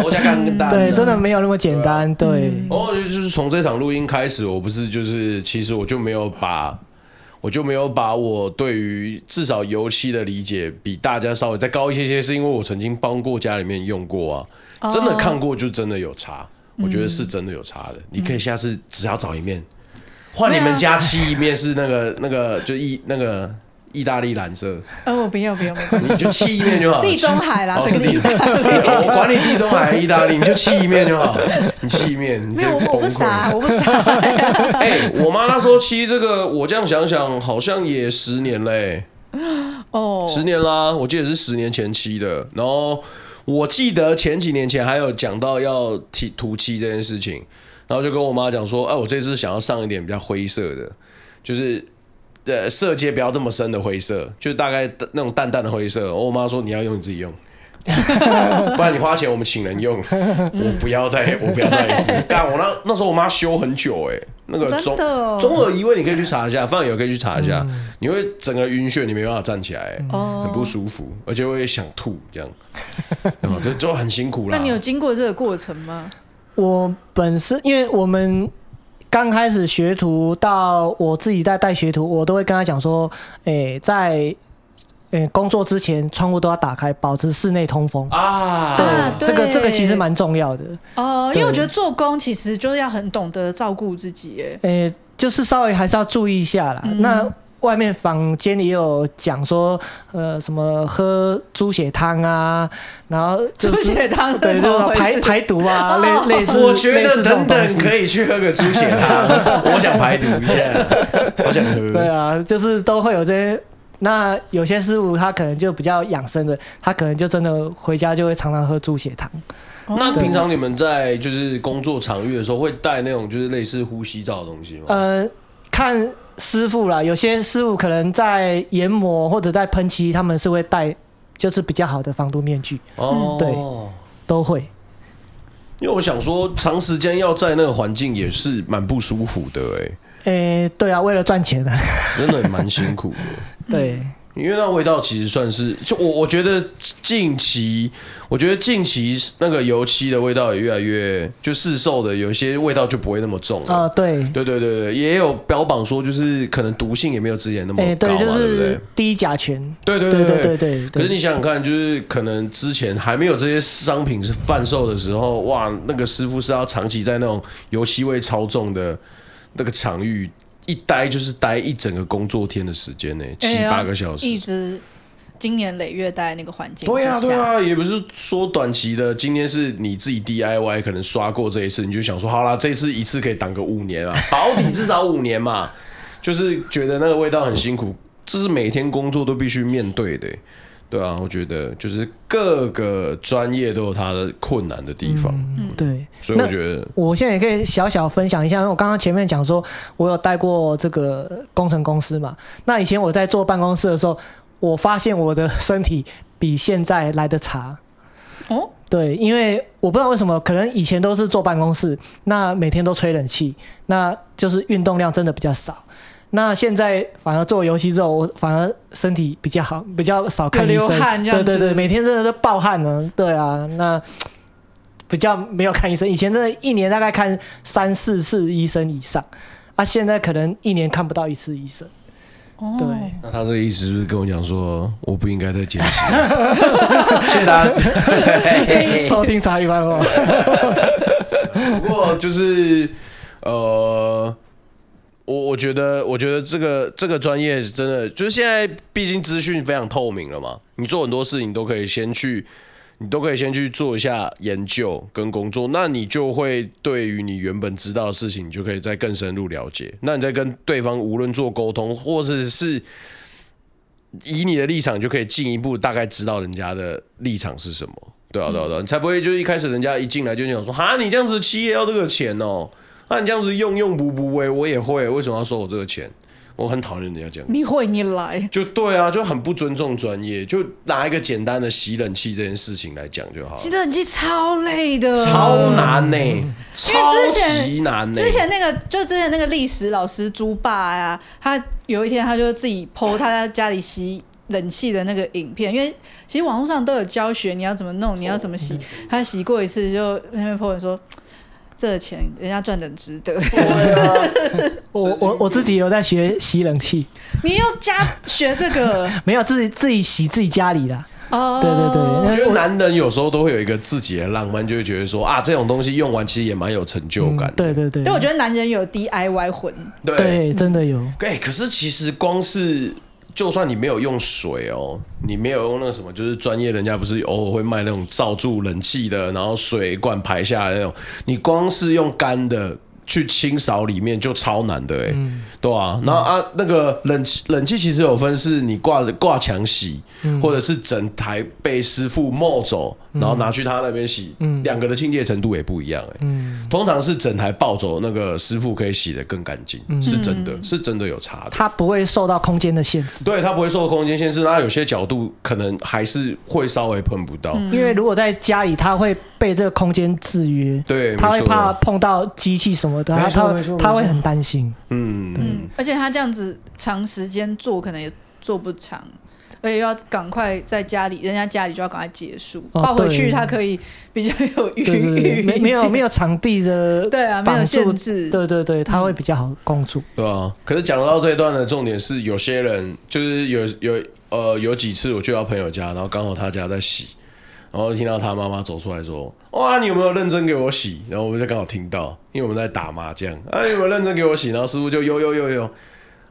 我讲更单，(laughs) 对，真的没有那么简单。对，对嗯、哦，就是从这场录音开始，我不是就是其实我就没有把，我就没有把我对于至少油漆的理解比大家稍微再高一些些，是因为我曾经帮过家里面用过啊，哦、真的看过就真的有差，我觉得是真的有差的。嗯、你可以下次只要找一面。换你们家漆一面是那个 (laughs) 那个就意那个意大利蓝色。呃，我不用不用，你就漆一面就好。地中海啦，哦，是地中海。我管你地中海、意大利，你就漆一面就好。你漆一面，你没有，我不傻，我不傻。(laughs) 哎，我妈那时候漆这个，我这样想想，好像也十年嘞。哦，十年啦，我记得是十年前漆的。然后我记得前几年前还有讲到要提涂漆这件事情。然后就跟我妈讲说，哎、啊，我这次想要上一点比较灰色的，就是呃色阶不要这么深的灰色，就大概那种淡淡的灰色。我妈说你要用你自己用，(laughs) 不然你花钱我们请人用，(laughs) 我不要再我不要再试。干我那那时候我妈修很久哎、欸，那个中中耳移位你可以去查一下，饭友可以去查一下，嗯、你会整个晕眩，你没办法站起来、欸，嗯、很不舒服，而且会想吐这样，(laughs) 就就很辛苦了。那你有经过这个过程吗？我本身，因为我们刚开始学徒，到我自己在带学徒，我都会跟他讲说，诶、欸，在诶、欸、工作之前，窗户都要打开，保持室内通风。啊。对，啊对这个这个其实蛮重要的。哦，呃、因为我觉得做工其实就是要很懂得照顾自己，诶、欸，就是稍微还是要注意一下啦。嗯、那外面坊间也有讲说，呃，什么喝猪血汤啊，然后猪、就是、血汤对，就排排毒啊，类、哦、类似。我觉得等等可以去喝个猪血汤，我想排毒一下，我想喝。对啊，就是都会有这些。那有些师傅他可能就比较养生的，他可能就真的回家就会常常喝猪血汤。哦、那平常你们在就是工作场域的时候，会带那种就是类似呼吸罩的东西吗？呃，看。师傅啦，有些师傅可能在研磨或者在喷漆，他们是会戴，就是比较好的防毒面具。哦，对，都会。因为我想说，长时间要在那个环境也是蛮不舒服的、欸，哎。诶，对啊，为了赚钱啊，真的蛮辛苦的。(laughs) 对。因为那味道其实算是，就我我觉得近期，我觉得近期那个油漆的味道也越来越，就市售的有些味道就不会那么重了。啊、呃，对，对对对对，也有标榜说就是可能毒性也没有之前那么高嘛，对，就是、对不对？低甲醛。对对对对对对。可是你想想看，就是可能之前还没有这些商品是贩售的时候，哇，那个师傅是要长期在那种油漆味超重的那个场域。一待就是待一整个工作天的时间呢，七八个小时，一直经年累月待那个环境。对啊，对啊，也不是说短期的。今天是你自己 DIY，可能刷过这一次，你就想说，好啦，这次一次可以挡个五年啊，(laughs) 保底至少五年嘛。就是觉得那个味道很辛苦，这是每天工作都必须面对的。对啊，我觉得就是各个专业都有它的困难的地方。嗯，对。所以我觉得，我现在也可以小小分享一下，因为我刚刚前面讲说，我有带过这个工程公司嘛。那以前我在坐办公室的时候，我发现我的身体比现在来的差。哦，对，因为我不知道为什么，可能以前都是坐办公室，那每天都吹冷气，那就是运动量真的比较少。那现在反而做游戏之后，我反而身体比较好，比较少看医生。对对对，每天真的都爆汗呢。对啊，那比较没有看医生。以前真的一年大概看三四次医生以上，啊，现在可能一年看不到一次医生。哦。对。那他这个意思是不是跟我讲说，我不应该再减脂？(laughs) 谢谢大家 (laughs) 收听茶余饭后。(laughs) 不过就是呃。我我觉得，我觉得这个这个专业是真的，就是现在毕竟资讯非常透明了嘛，你做很多事情都可以先去，你都可以先去做一下研究跟工作，那你就会对于你原本知道的事情，你就可以再更深入了解。那你再跟对方无论做沟通，或者是以你的立场，就可以进一步大概知道人家的立场是什么。对啊，对啊，对啊，你才不会就一开始人家一进来就想说，哈，你这样子企业要这个钱哦。那你这样子用用不不为，我也会，为什么要收我这个钱？我很讨厌人家这样。你会你来，就对啊，就很不尊重专业。就拿一个简单的洗冷气这件事情来讲就好了。洗冷气超累的，超难呢、欸，嗯、超级难呢、欸。之前那个，就之前那个历史老师猪爸呀，他有一天他就自己 po 他在家里洗冷气的那个影片，因为其实网络上都有教学，你要怎么弄，你要怎么洗。他洗过一次就那边 po 说。这个钱人家赚的值得。(laughs) 我我我自己有在学吸冷气。你又加学这个？(laughs) 没有，自己自己洗自己家里的。哦，对对对。我觉得男人有时候都会有一个自己的浪漫，就会觉得说啊，这种东西用完其实也蛮有成就感。对对对。但我觉得男人有 DIY 魂。对，真的有。对，可是其实光是。就算你没有用水哦，你没有用那个什么，就是专业人家不是偶尔会卖那种罩住冷气的，然后水管排下来那种，你光是用干的。去清扫里面就超难的哎、欸，嗯、对啊，然后啊，那个冷气冷气其实有分，是你挂挂墙洗，嗯、或者是整台被师傅冒走，然后拿去他那边洗，两、嗯、个的清洁程度也不一样哎、欸。嗯、通常是整台抱走，那个师傅可以洗的更干净，嗯、是真的，是真的有差的。它不会受到空间的限制，对，它不会受到空间限制，那有些角度可能还是会稍微碰不到，因为如果在家里，它会被这个空间制约，对，他会怕碰到机器什么。的，他，他会很担心。嗯嗯，而且他这样子长时间做，可能也做不长，而且要赶快在家里，人家家里就要赶快结束，抱回去他可以比较有余裕。没没有没有场地的 (laughs) 对啊，没有限制。对对对，他会比较好工作。对啊，可是讲到这一段的重点是，有些人就是有有呃有几次我去到朋友家，然后刚好他家在洗。然后听到他妈妈走出来说：“哇，你有没有认真给我洗？”然后我们就刚好听到，因为我们在打麻将。啊，有没有认真给我洗？然后师傅就呦呦呦呦。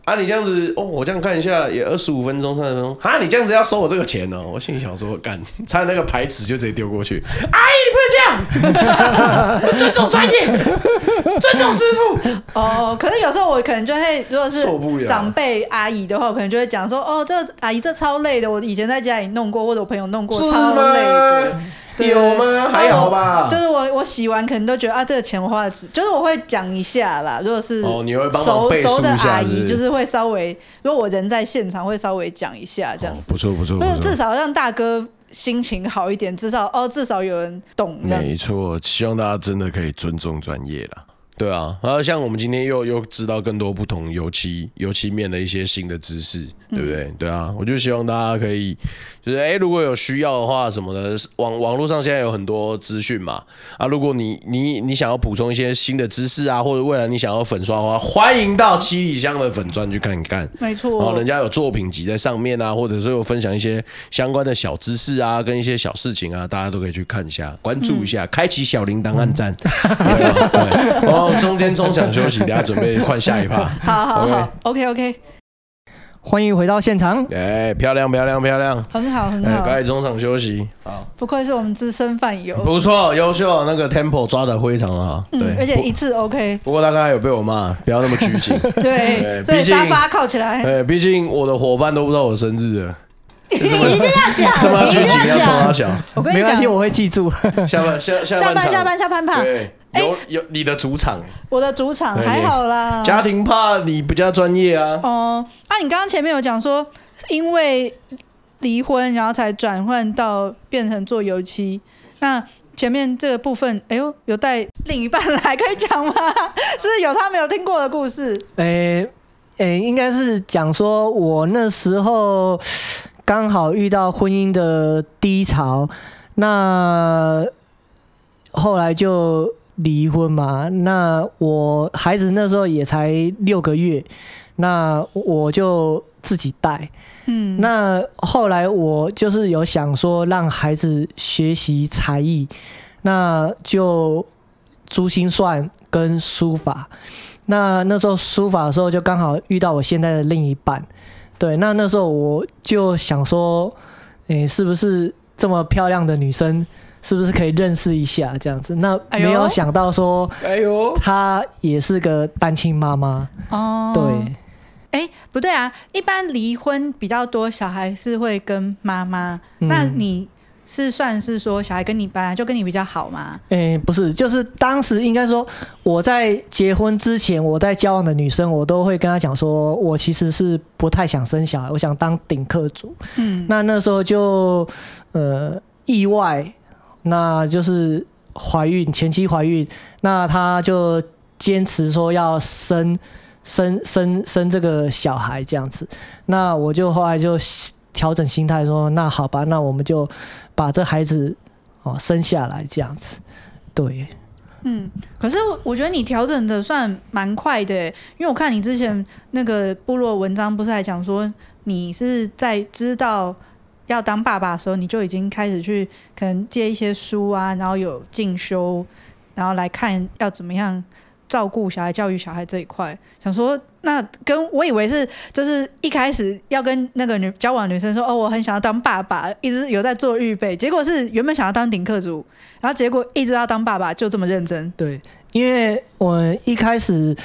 啊，你这样子哦，我这样看一下也二十五分钟、三十分钟。啊，你这样子要收我这个钱呢、哦？我心里想说，干，(laughs) 差那个牌子就直接丢过去。阿姨不能这样，(laughs) 尊重专业，尊重师傅。哦，可是有时候我可能就会，如果是长辈阿姨的话，我可能就会讲说，哦，这阿姨这超累的，我以前在家里弄过，或者我朋友弄过，超累的。有吗？还好吧。就是我我洗完可能都觉得啊，这个钱花的值。就是我会讲一下啦。如果是哦，你会帮熟熟的阿姨，就是会稍微，如果我人在现场，会稍微讲一下这样子。不错不错，不至少让大哥心情好一点，至少哦，至少有人懂。没错，希望大家真的可以尊重专业啦。对啊，然后像我们今天又又知道更多不同油漆油漆面的一些新的知识，对不对？嗯、对啊，我就希望大家可以，就是哎，如果有需要的话什么的，网网络上现在有很多资讯嘛。啊，如果你你你想要补充一些新的知识啊，或者未来你想要粉刷的话，欢迎到七里香的粉砖去看一看。没错，然后人家有作品集在上面啊，或者说有分享一些相关的小知识啊，跟一些小事情啊，大家都可以去看一下，关注一下，嗯、开启小铃铛，按赞。(laughs) 对中间中场休息，大家准备换下一趴。(laughs) 好好好，OK OK。欢迎回到现场。哎，漂亮漂亮漂亮，很好很好。该中场休息。好，不愧是我们资深饭友。不错，优秀，那个 tempo 抓的非常好。对，而且一次 OK。不过他刚才有被我骂，不要那么拘谨。(laughs) 对，所以沙发靠起来。对，毕竟我的伙伴都不知道我生日了。(laughs) 一定要讲，这么拘谨，要冲他讲。我跟你讲，我会记住。下班下下班下班下班趴。对。有有你的主场，我的主场还好啦。家庭怕你比较专业啊。哦，啊，你刚刚前面有讲说，因为离婚，然后才转换到变成做油漆。那前面这个部分，哎呦，有带另一半来可以讲吗？(laughs) 是有他没有听过的故事？诶诶，应该是讲说我那时候刚好遇到婚姻的低潮，那后来就。离婚嘛，那我孩子那时候也才六个月，那我就自己带。嗯，那后来我就是有想说让孩子学习才艺，那就珠心算跟书法。那那时候书法的时候就刚好遇到我现在的另一半，对，那那时候我就想说，诶，是不是这么漂亮的女生？是不是可以认识一下这样子？那没有想到说，哎呦，她也是个单亲妈妈哦。对，哎，不对啊，一般离婚比较多，小孩是会跟妈妈。那你是算是说小孩跟你本来就跟你比较好吗？哎、欸，不是，就是当时应该说我在结婚之前，我在交往的女生，我都会跟她讲说，我其实是不太想生小孩，我想当顶客族。嗯，那那时候就呃意外，那就是怀孕，前期怀孕，那她就坚持说要生。生生生这个小孩这样子，那我就后来就调整心态说，那好吧，那我们就把这孩子哦生下来这样子，对，嗯，可是我觉得你调整的算蛮快的，因为我看你之前那个部落文章不是还讲说，你是在知道要当爸爸的时候，你就已经开始去可能借一些书啊，然后有进修，然后来看要怎么样。照顾小孩、教育小孩这一块，想说那跟我以为是就是一开始要跟那个女交往女生说哦，我很想要当爸爸，一直有在做预备，结果是原本想要当顶客族，然后结果一直要当爸爸，就这么认真。对，因为我一开始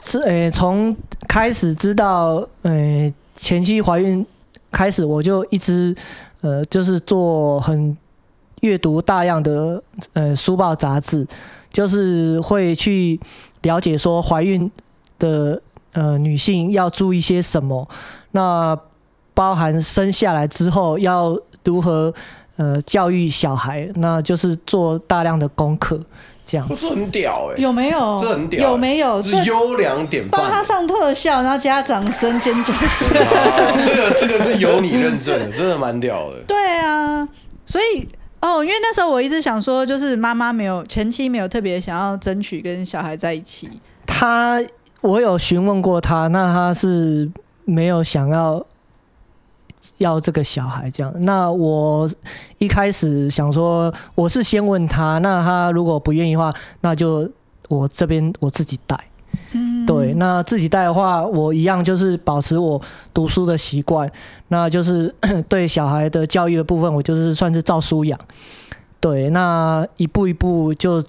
是诶，从开始知道诶前期怀孕开始，我就一直呃就是做很阅读大量的呃书报杂志。就是会去了解说怀孕的呃女性要注意些什么，那包含生下来之后要如何呃教育小孩，那就是做大量的功课，这样子。不是很屌哎、欸？有没有？这很屌、欸，有没有？是优良典范。帮他上特效，然后加掌声尖叫声。这个这个是由你认证的，(laughs) 真的蛮屌的。对啊，所以。哦，因为那时候我一直想说，就是妈妈没有前妻没有特别想要争取跟小孩在一起。他，我有询问过他，那他是没有想要要这个小孩这样。那我一开始想说，我是先问他，那他如果不愿意的话，那就我这边我自己带。嗯，对，那自己带的话，我一样就是保持我读书的习惯，那就是 (coughs) 对小孩的教育的部分，我就是算是照书养。对，那一步一步就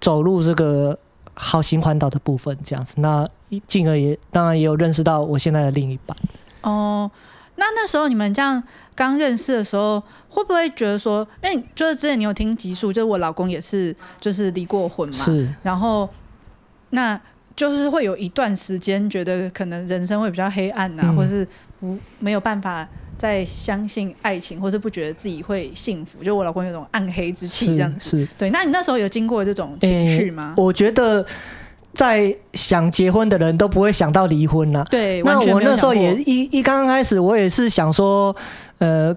走入这个好行环岛的部分，这样子，那进而也当然也有认识到我现在的另一半。哦，那那时候你们这样刚认识的时候，会不会觉得说，因为就是之前你有听集数，就是我老公也是就是离过婚嘛，是，然后那。就是会有一段时间觉得可能人生会比较黑暗呐、啊，嗯、或是不没有办法再相信爱情，或是不觉得自己会幸福。就我老公有种暗黑之气这样子。是，是对。那你那时候有经过这种情绪吗、欸？我觉得在想结婚的人都不会想到离婚了、啊。对。那我那时候也一一刚刚开始，我也是想说，呃，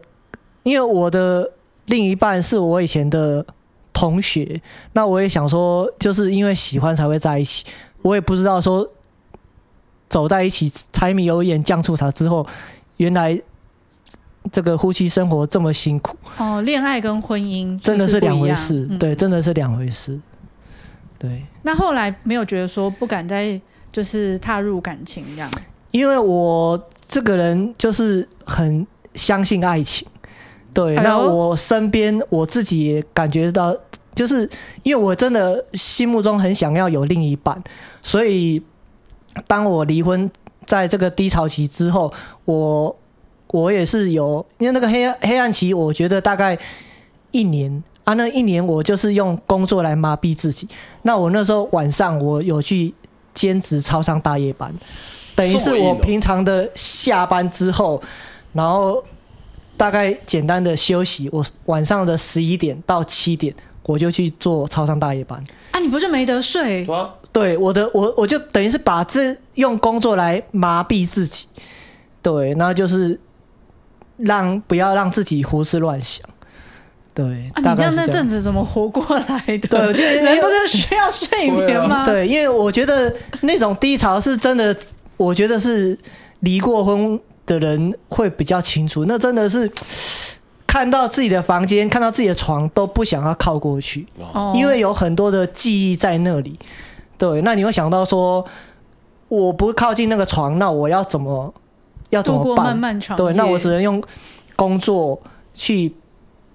因为我的另一半是我以前的同学，那我也想说，就是因为喜欢才会在一起。我也不知道说走在一起柴米油盐酱醋茶之后，原来这个夫妻生活这么辛苦哦。恋爱跟婚姻真的是两回事，对，真的是两回事。对。那后来没有觉得说不敢再就是踏入感情这样？因为我这个人就是很相信爱情，对。那我身边我自己也感觉到。就是因为我真的心目中很想要有另一半，所以当我离婚在这个低潮期之后，我我也是有，因为那个黑暗黑暗期，我觉得大概一年啊，那一年我就是用工作来麻痹自己。那我那时候晚上我有去兼职超商大夜班，等于是我平常的下班之后，然后大概简单的休息，我晚上的十一点到七点。我就去做超商大夜班啊！你不是没得睡？对，我的我我就等于是把这用工作来麻痹自己，对，那就是让不要让自己胡思乱想。对，啊，你这样那阵子怎么活过来的？对，就 (laughs) 人不是需要睡眠吗？(laughs) 对，因为我觉得那种低潮是真的，我觉得是离过婚的人会比较清楚，那真的是。看到自己的房间，看到自己的床，都不想要靠过去，因为有很多的记忆在那里。对，那你会想到说，我不靠近那个床，那我要怎么要怎么办？漫漫。对，那我只能用工作去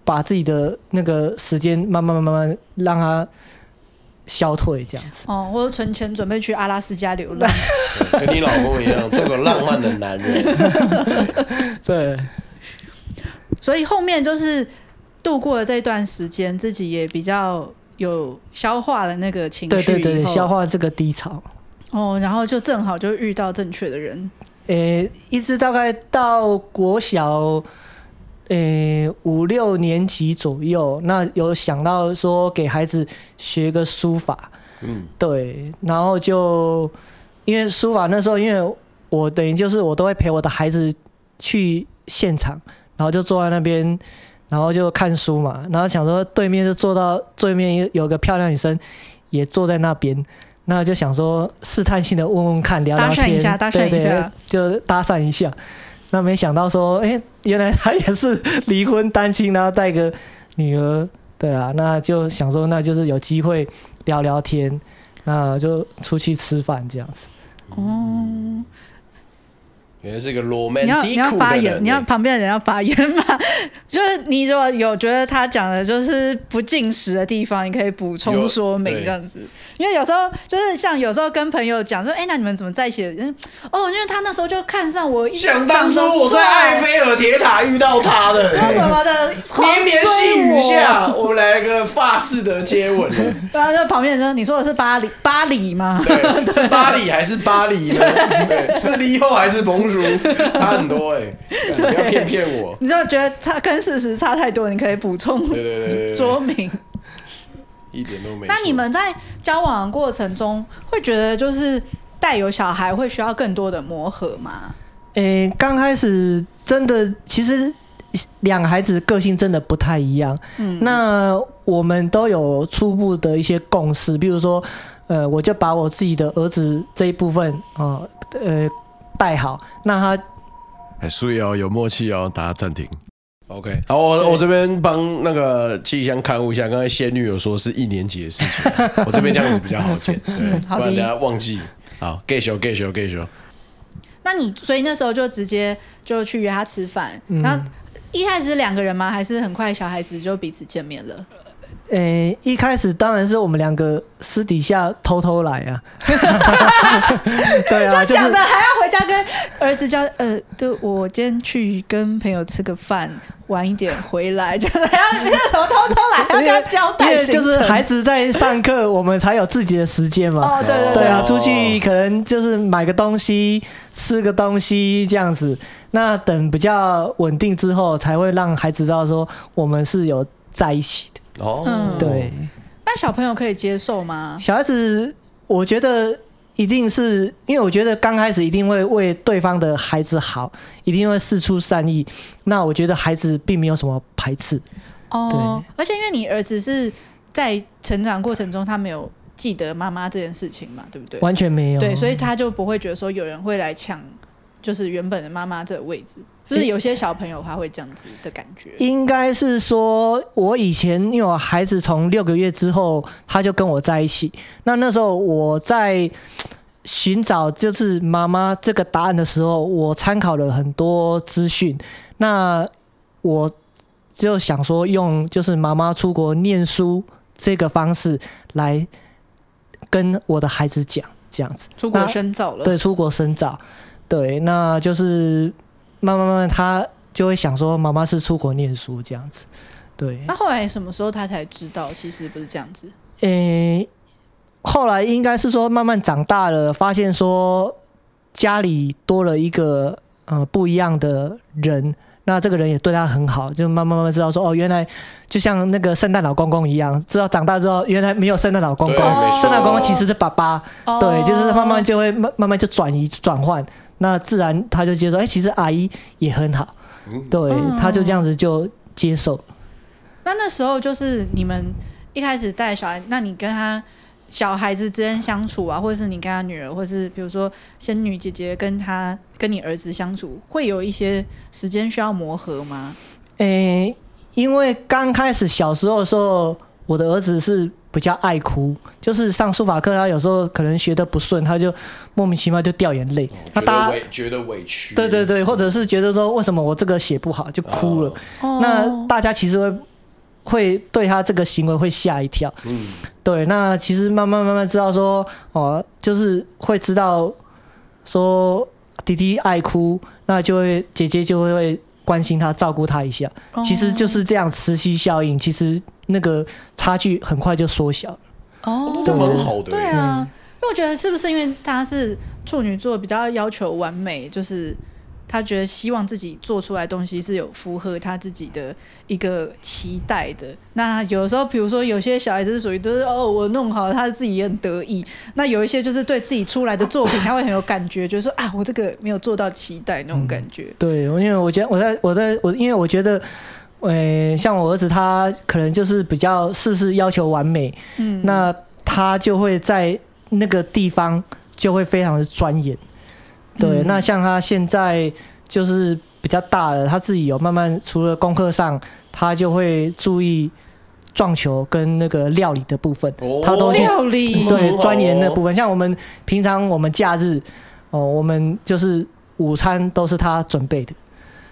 把自己的那个时间慢慢慢慢慢让它消退，这样子。哦，或者存钱准备去阿拉斯加流浪，跟你老公一样，(laughs) 做个浪漫的男人。(laughs) 对。所以后面就是度过了这段时间，自己也比较有消化了那个情绪，对对对，消化这个低潮。哦，然后就正好就遇到正确的人。诶，一直大概到国小，诶五六年级左右，那有想到说给孩子学个书法，嗯，对，然后就因为书法那时候，因为我等于就是我都会陪我的孩子去现场，然后就坐在那边，然后就看书嘛，然后想说对面就坐到对面有个漂亮女生也坐在那边。那就想说试探性的问问看，聊聊天，搭讪一下，搭讪一下，就搭讪一下。那没想到说，哎、原来他也是离婚单亲，然后带个女儿，对啊，那就想说，那就是有机会聊聊天，那就出去吃饭这样子。哦。来是一个罗曼蒂克的人。你要你要发言，你要旁边的人要发言嘛？(laughs) 就是你如果有觉得他讲的就是不尽实的地方，你可以补充说明这样子。因为有时候就是像有时候跟朋友讲说，哎、欸，那你们怎么在一起的？哦，因为他那时候就看上我。想当初我在埃菲尔铁塔遇到他的，那什么的，绵绵细雨下，我们来个法式的接吻。(laughs) 对啊，就旁边人说，你说的是巴黎巴黎吗？对，是巴黎还是巴黎 (laughs) 是离后还是甭熟？差很多哎、欸，不要骗骗我。(laughs) 你就觉得差跟事实差太多，你可以补充对对对说明。一点都没。那你们在交往的过程中，会觉得就是带有小孩会需要更多的磨合吗？诶、欸，刚开始真的，其实两个孩子个性真的不太一样。嗯，那我们都有初步的一些共识，比如说，呃，我就把我自己的儿子这一部分啊，呃。带好，那他很碎哦，有默契哦，大家暂停。OK，好，我我这边帮那个气象看护一下，刚才仙女有说是一年级的事情，(laughs) 我这边这样子比较好剪，对，(laughs) 不然大家忘记。好，get show get show get show。那你所以那时候就直接就去约他吃饭，嗯、然后一开始是两个人吗？还是很快小孩子就彼此见面了？呃、欸，一开始当然是我们两个私底下偷偷来啊，(laughs) 对啊，就讲的还要儿子叫，呃，就我今天去跟朋友吃个饭，晚一点回来，就是要什么偷偷来，要跟他交代，就是孩子在上课，我们才有自己的时间嘛。哦，对对对，啊，出去可能就是买个东西，吃个东西这样子。那等比较稳定之后，才会让孩子知道说我们是有在一起的。哦，对，那小朋友可以接受吗？小孩子，我觉得一定是因为我觉得刚开始一定会为对方的孩子好，一定会事出善意。那我觉得孩子并没有什么排斥。哦，对，而且因为你儿子是在成长过程中，他没有记得妈妈这件事情嘛，对不对？完全没有。对，所以他就不会觉得说有人会来抢。就是原本的妈妈这个位置，是不是有些小朋友他会这样子的感觉？应该是说，我以前因为我孩子从六个月之后他就跟我在一起，那那时候我在寻找就是妈妈这个答案的时候，我参考了很多资讯，那我就想说用就是妈妈出国念书这个方式来跟我的孩子讲，这样子出国深造了，对，出国深造。对，那就是慢慢慢慢，他就会想说，妈妈是出国念书这样子。对，那后来什么时候他才知道，其实不是这样子？诶，后来应该是说慢慢长大了，发现说家里多了一个呃不一样的人，那这个人也对他很好，就慢慢慢慢知道说，哦，原来就像那个圣诞老公公一样，知道长大之后原来没有圣诞老公公，圣诞老公公其实是爸爸。哦、对，就是慢慢就会慢慢慢就转移转换。那自然他就接受，哎、欸，其实阿姨也很好，对，嗯、他就这样子就接受。那那时候就是你们一开始带小孩，那你跟他小孩子之间相处啊，或者是你跟他女儿，或者是比如说仙女姐姐跟他跟你儿子相处，会有一些时间需要磨合吗？诶、欸，因为刚开始小时候的时候，我的儿子是。比较爱哭，就是上书法课，他有时候可能学的不顺，他就莫名其妙就掉眼泪。他大家觉得委屈，对对对，或者是觉得说为什么我这个写不好就哭了。哦、那大家其实会会对他这个行为会吓一跳。嗯，对。那其实慢慢慢慢知道说，哦，就是会知道说弟弟爱哭，那就会姐姐就会关心他、照顾他一下。其实就是这样磁吸效应，其实那个差距很快就缩小。哦，都蛮好的。对啊，因为我觉得是不是因为他是处女座，比较要求完美，就是。他觉得希望自己做出来的东西是有符合他自己的一个期待的。那有的时候，比如说有些小孩子是属于都是哦，我弄好了，他自己也很得意。那有一些就是对自己出来的作品，他会很有感觉，就是说啊，我这个没有做到期待那种感觉。嗯、对，因为我觉得我在我在我，因为我觉得，呃，像我儿子他可能就是比较事事要求完美，嗯，那他就会在那个地方就会非常的钻研。对，那像他现在就是比较大了，他自己有慢慢除了功课上，他就会注意撞球跟那个料理的部分，他都料理。对钻研的部分。像我们平常我们假日哦，我们就是午餐都是他准备的。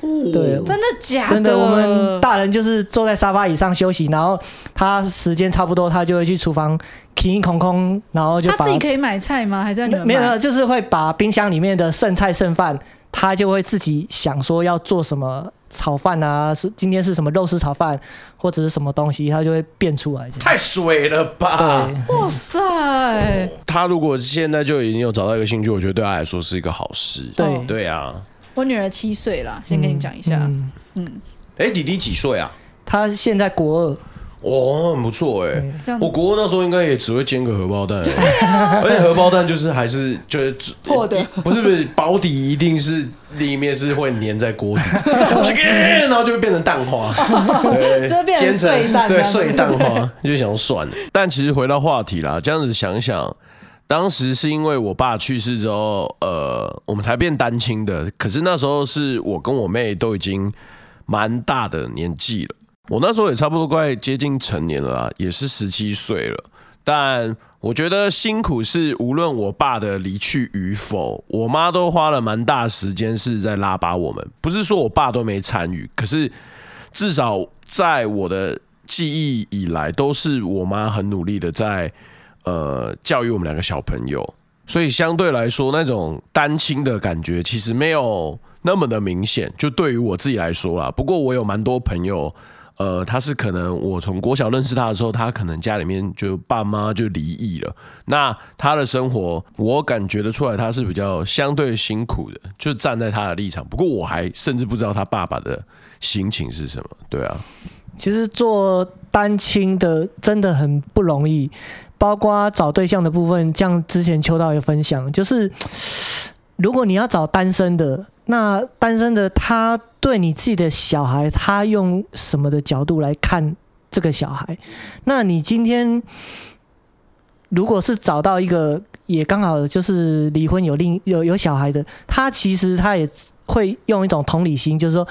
对，真的假的？真的，我们大人就是坐在沙发椅上休息，然后他时间差不多，他就会去厨房空空空，然后就他自己可以买菜吗？还是你们没有？就是会把冰箱里面的剩菜剩饭，他就会自己想说要做什么炒饭啊，是今天是什么肉丝炒饭，或者是什么东西，他就会变出来。太水了吧！哇塞！他如果现在就已经有找到一个兴趣，我觉得对他来说是一个好事。对对啊。我女儿七岁了，先跟你讲一下。嗯，哎、嗯欸，弟弟几岁啊？他现在国二。哦，很不错哎、欸。我国二那时候应该也只会煎个荷包蛋，啊、而且荷包蛋就是还是就是破的，不是不是，包底一定是里面是会粘在锅底，(laughs) 然后就会变成蛋花，(laughs) 对，就会变成碎蛋，对，碎蛋花，就想算了。但其实回到话题啦，这样子想想。当时是因为我爸去世之后，呃，我们才变单亲的。可是那时候是我跟我妹都已经蛮大的年纪了，我那时候也差不多快接近成年了啦，也是十七岁了。但我觉得辛苦是无论我爸的离去与否，我妈都花了蛮大时间是在拉拔我们。不是说我爸都没参与，可是至少在我的记忆以来，都是我妈很努力的在。呃，教育我们两个小朋友，所以相对来说，那种单亲的感觉其实没有那么的明显。就对于我自己来说啦，不过我有蛮多朋友，呃，他是可能我从国小认识他的时候，他可能家里面就爸妈就离异了。那他的生活，我感觉得出来，他是比较相对辛苦的，就站在他的立场。不过我还甚至不知道他爸爸的心情是什么。对啊，其实做单亲的真的很不容易。包括找对象的部分，像之前秋道也分享，就是如果你要找单身的，那单身的他对你自己的小孩，他用什么的角度来看这个小孩？那你今天如果是找到一个也刚好就是离婚有另有有小孩的，他其实他也会用一种同理心，就是说，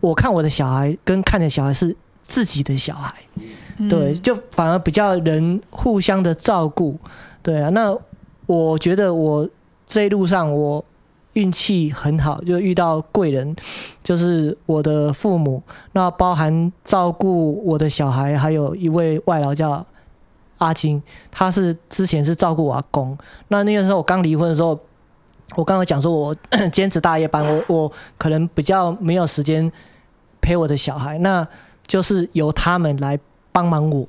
我看我的小孩跟看的小孩是自己的小孩。对，就反而比较人互相的照顾，对啊。那我觉得我这一路上我运气很好，就遇到贵人，就是我的父母，那包含照顾我的小孩，还有一位外劳叫阿金，他是之前是照顾我阿公。那那个时候我刚离婚的时候，我刚刚讲说我兼职大夜班，我我可能比较没有时间陪我的小孩，那就是由他们来。帮忙我，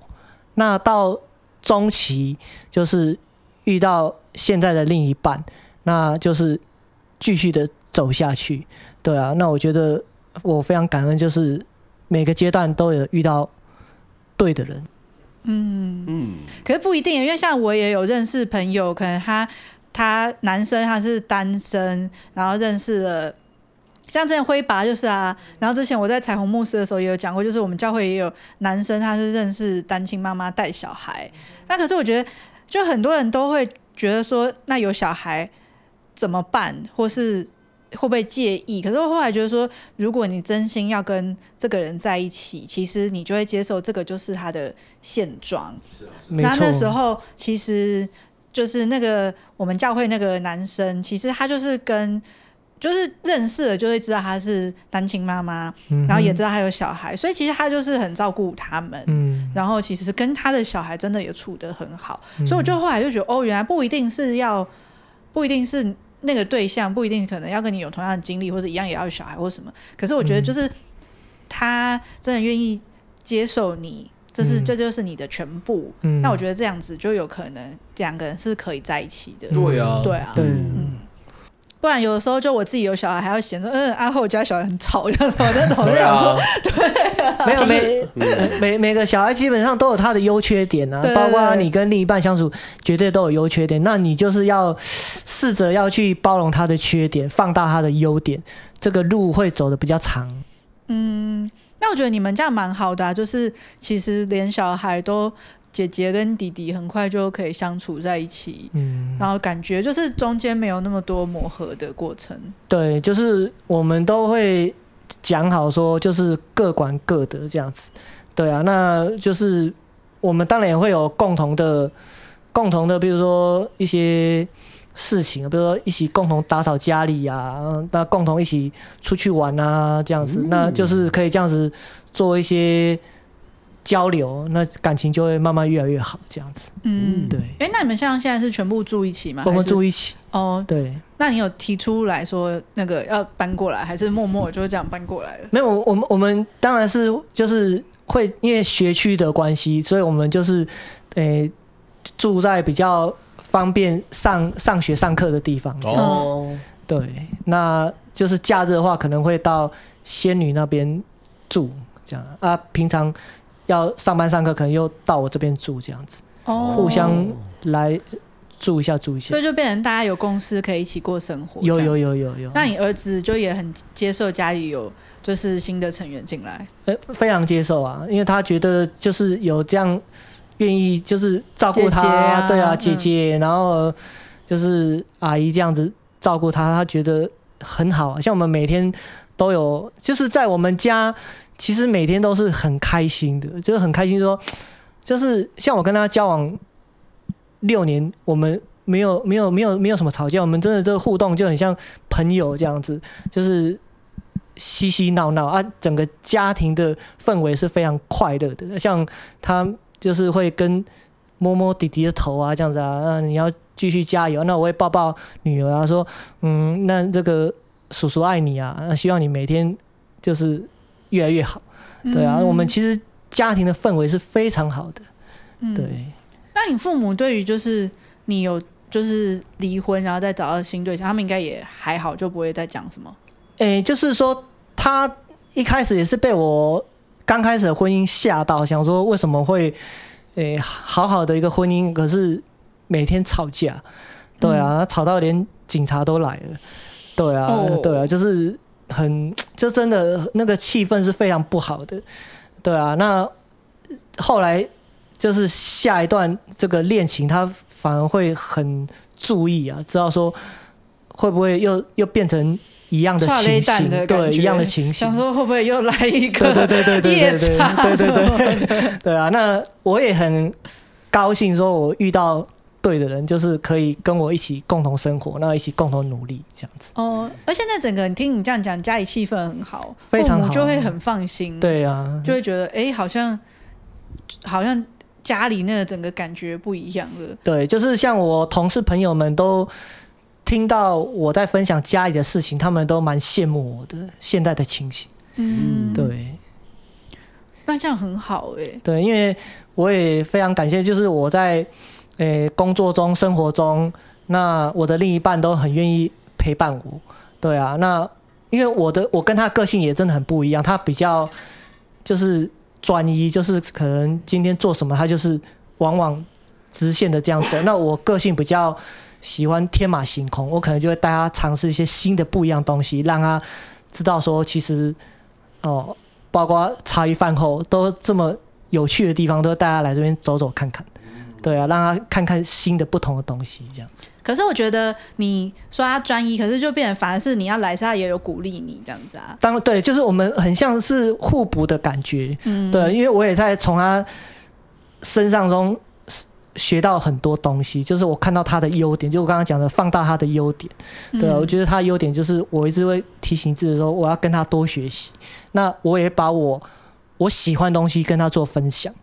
那到中期就是遇到现在的另一半，那就是继续的走下去。对啊，那我觉得我非常感恩，就是每个阶段都有遇到对的人。嗯嗯，可是不一定，因为像我也有认识朋友，可能他他男生他是单身，然后认识了。像之前辉拔就是啊，然后之前我在彩虹牧师的时候也有讲过，就是我们教会也有男生，他是认识单亲妈妈带小孩。那可是我觉得，就很多人都会觉得说，那有小孩怎么办，或是会不会介意？可是我后来觉得说，如果你真心要跟这个人在一起，其实你就会接受这个就是他的现状。那那时候其实就是那个我们教会那个男生，其实他就是跟。就是认识了就会知道他是单亲妈妈，然后也知道他有小孩，所以其实他就是很照顾他们，然后其实跟他的小孩真的也处得很好，所以我就后来就觉得哦，原来不一定是要，不一定是那个对象不一定可能要跟你有同样的经历，或者一样也要有小孩或什么。可是我觉得就是他真的愿意接受你，这是、嗯、这就是你的全部。嗯、那我觉得这样子就有可能两个人是可以在一起的。对啊，对啊，对。嗯不然有的时候就我自己有小孩，还要嫌说，嗯，阿后家小孩很吵，这样子，我在同时想说，对、啊，没有每每每个小孩基本上都有他的优缺点啊，包括你跟另一半相处，绝对都有优缺点。那你就是要试着要去包容他的缺点，放大他的优点，这个路会走的比较长。嗯，那我觉得你们这样蛮好的啊，就是其实连小孩都。姐姐跟弟弟很快就可以相处在一起，嗯，然后感觉就是中间没有那么多磨合的过程。对，就是我们都会讲好说，就是各管各的这样子。对啊，那就是我们当然也会有共同的、共同的，比如说一些事情，比如说一起共同打扫家里啊，那共同一起出去玩啊，这样子，嗯，那就是可以这样子做一些。交流，那感情就会慢慢越来越好，这样子。嗯，对。哎、欸，那你们像现在是全部住一起吗？我们住一起。哦，对。那你有提出来说那个要搬过来，还是默默就这样搬过来了？没有，我们我们当然是就是会因为学区的关系，所以我们就是诶、欸、住在比较方便上上学上课的地方。这样子。哦。对，那就是假日的话，可能会到仙女那边住，这样啊，平常。要上班上课，可能又到我这边住这样子，哦，互相来住一下住一下，所以就变成大家有共识，可以一起过生活。有有有有有。那你儿子就也很接受家里有就是新的成员进来？呃，非常接受啊，因为他觉得就是有这样愿意就是照顾他，姐姐啊对啊，姐姐，嗯，然后就是阿姨这样子照顾他，他觉得很好。像我们每天都有，就是在我们家。其实每天都是很开心的，就是很开心说，就是像我跟他交往六年，我们没有没有没有没有什么吵架，我们真的这个互动就很像朋友这样子，就是嬉嬉闹闹啊，整个家庭的氛围是非常快乐的。像他就是会跟摸摸弟弟的头啊，这样子啊，啊你要继续加油，那我会抱抱女儿啊，说嗯，那这个叔叔爱你啊，希望你每天就是。越来越好，对啊，嗯、我们其实家庭的氛围是非常好的，嗯、对。那你父母对于就是你有就是离婚然后再找到新对象，他们应该也还好，就不会再讲什么？诶、欸，就是说他一开始也是被我刚开始的婚姻吓到，想说为什么会诶、欸、好好的一个婚姻，可是每天吵架，对啊，嗯、吵到连警察都来了，对啊，哦、对啊，就是。很，(tsk) 就真的那个气氛是非常不好的，对啊。那后来就是下一段这个恋情，他反而会很注意啊，知道说会不会又又变成一样的情形，对，一样的情形。想说会不会又来一个对对对对对对对对对对啊！那我也很高兴，说我遇到对的人就是可以跟我一起共同生活，那一起共同努力这样子。哦，而现在整个你听你这样讲，家里气氛很好，非常好，就会很放心。对啊，就会觉得哎，好像好像家里那个整个感觉不一样了。对，就是像我同事朋友们都听到我在分享家里的事情，他们都蛮羡慕我的现在的情形。嗯，对。那这样很好哎。对，因为我也非常感谢，就是我在。诶、工作中、生活中，那我的另一半都很愿意陪伴我。对啊，那因为我的我跟他个性也真的很不一样，他比较就是专一，就是可能今天做什么，他就是往往直线的这样走。那我个性比较喜欢天马行空，我可能就会带他尝试一些新的不一样东西，让他知道说，其实哦，包括茶余饭后都这么有趣的地方，都带他来这边走走看看。对啊，让他看看新的、不同的东西，这样子。可是我觉得你说他专一，可是就变成反而是你要来，他也有鼓励你这样子啊。当对，就是我们很像是互补的感觉。嗯，对，因为我也在从他身上中学到很多东西，就是我看到他的优点，就我刚刚讲的放大他的优点。对啊，我觉得他优点就是我一直会提醒自己说，我要跟他多学习。那我也把我我喜欢的东西跟他做分享。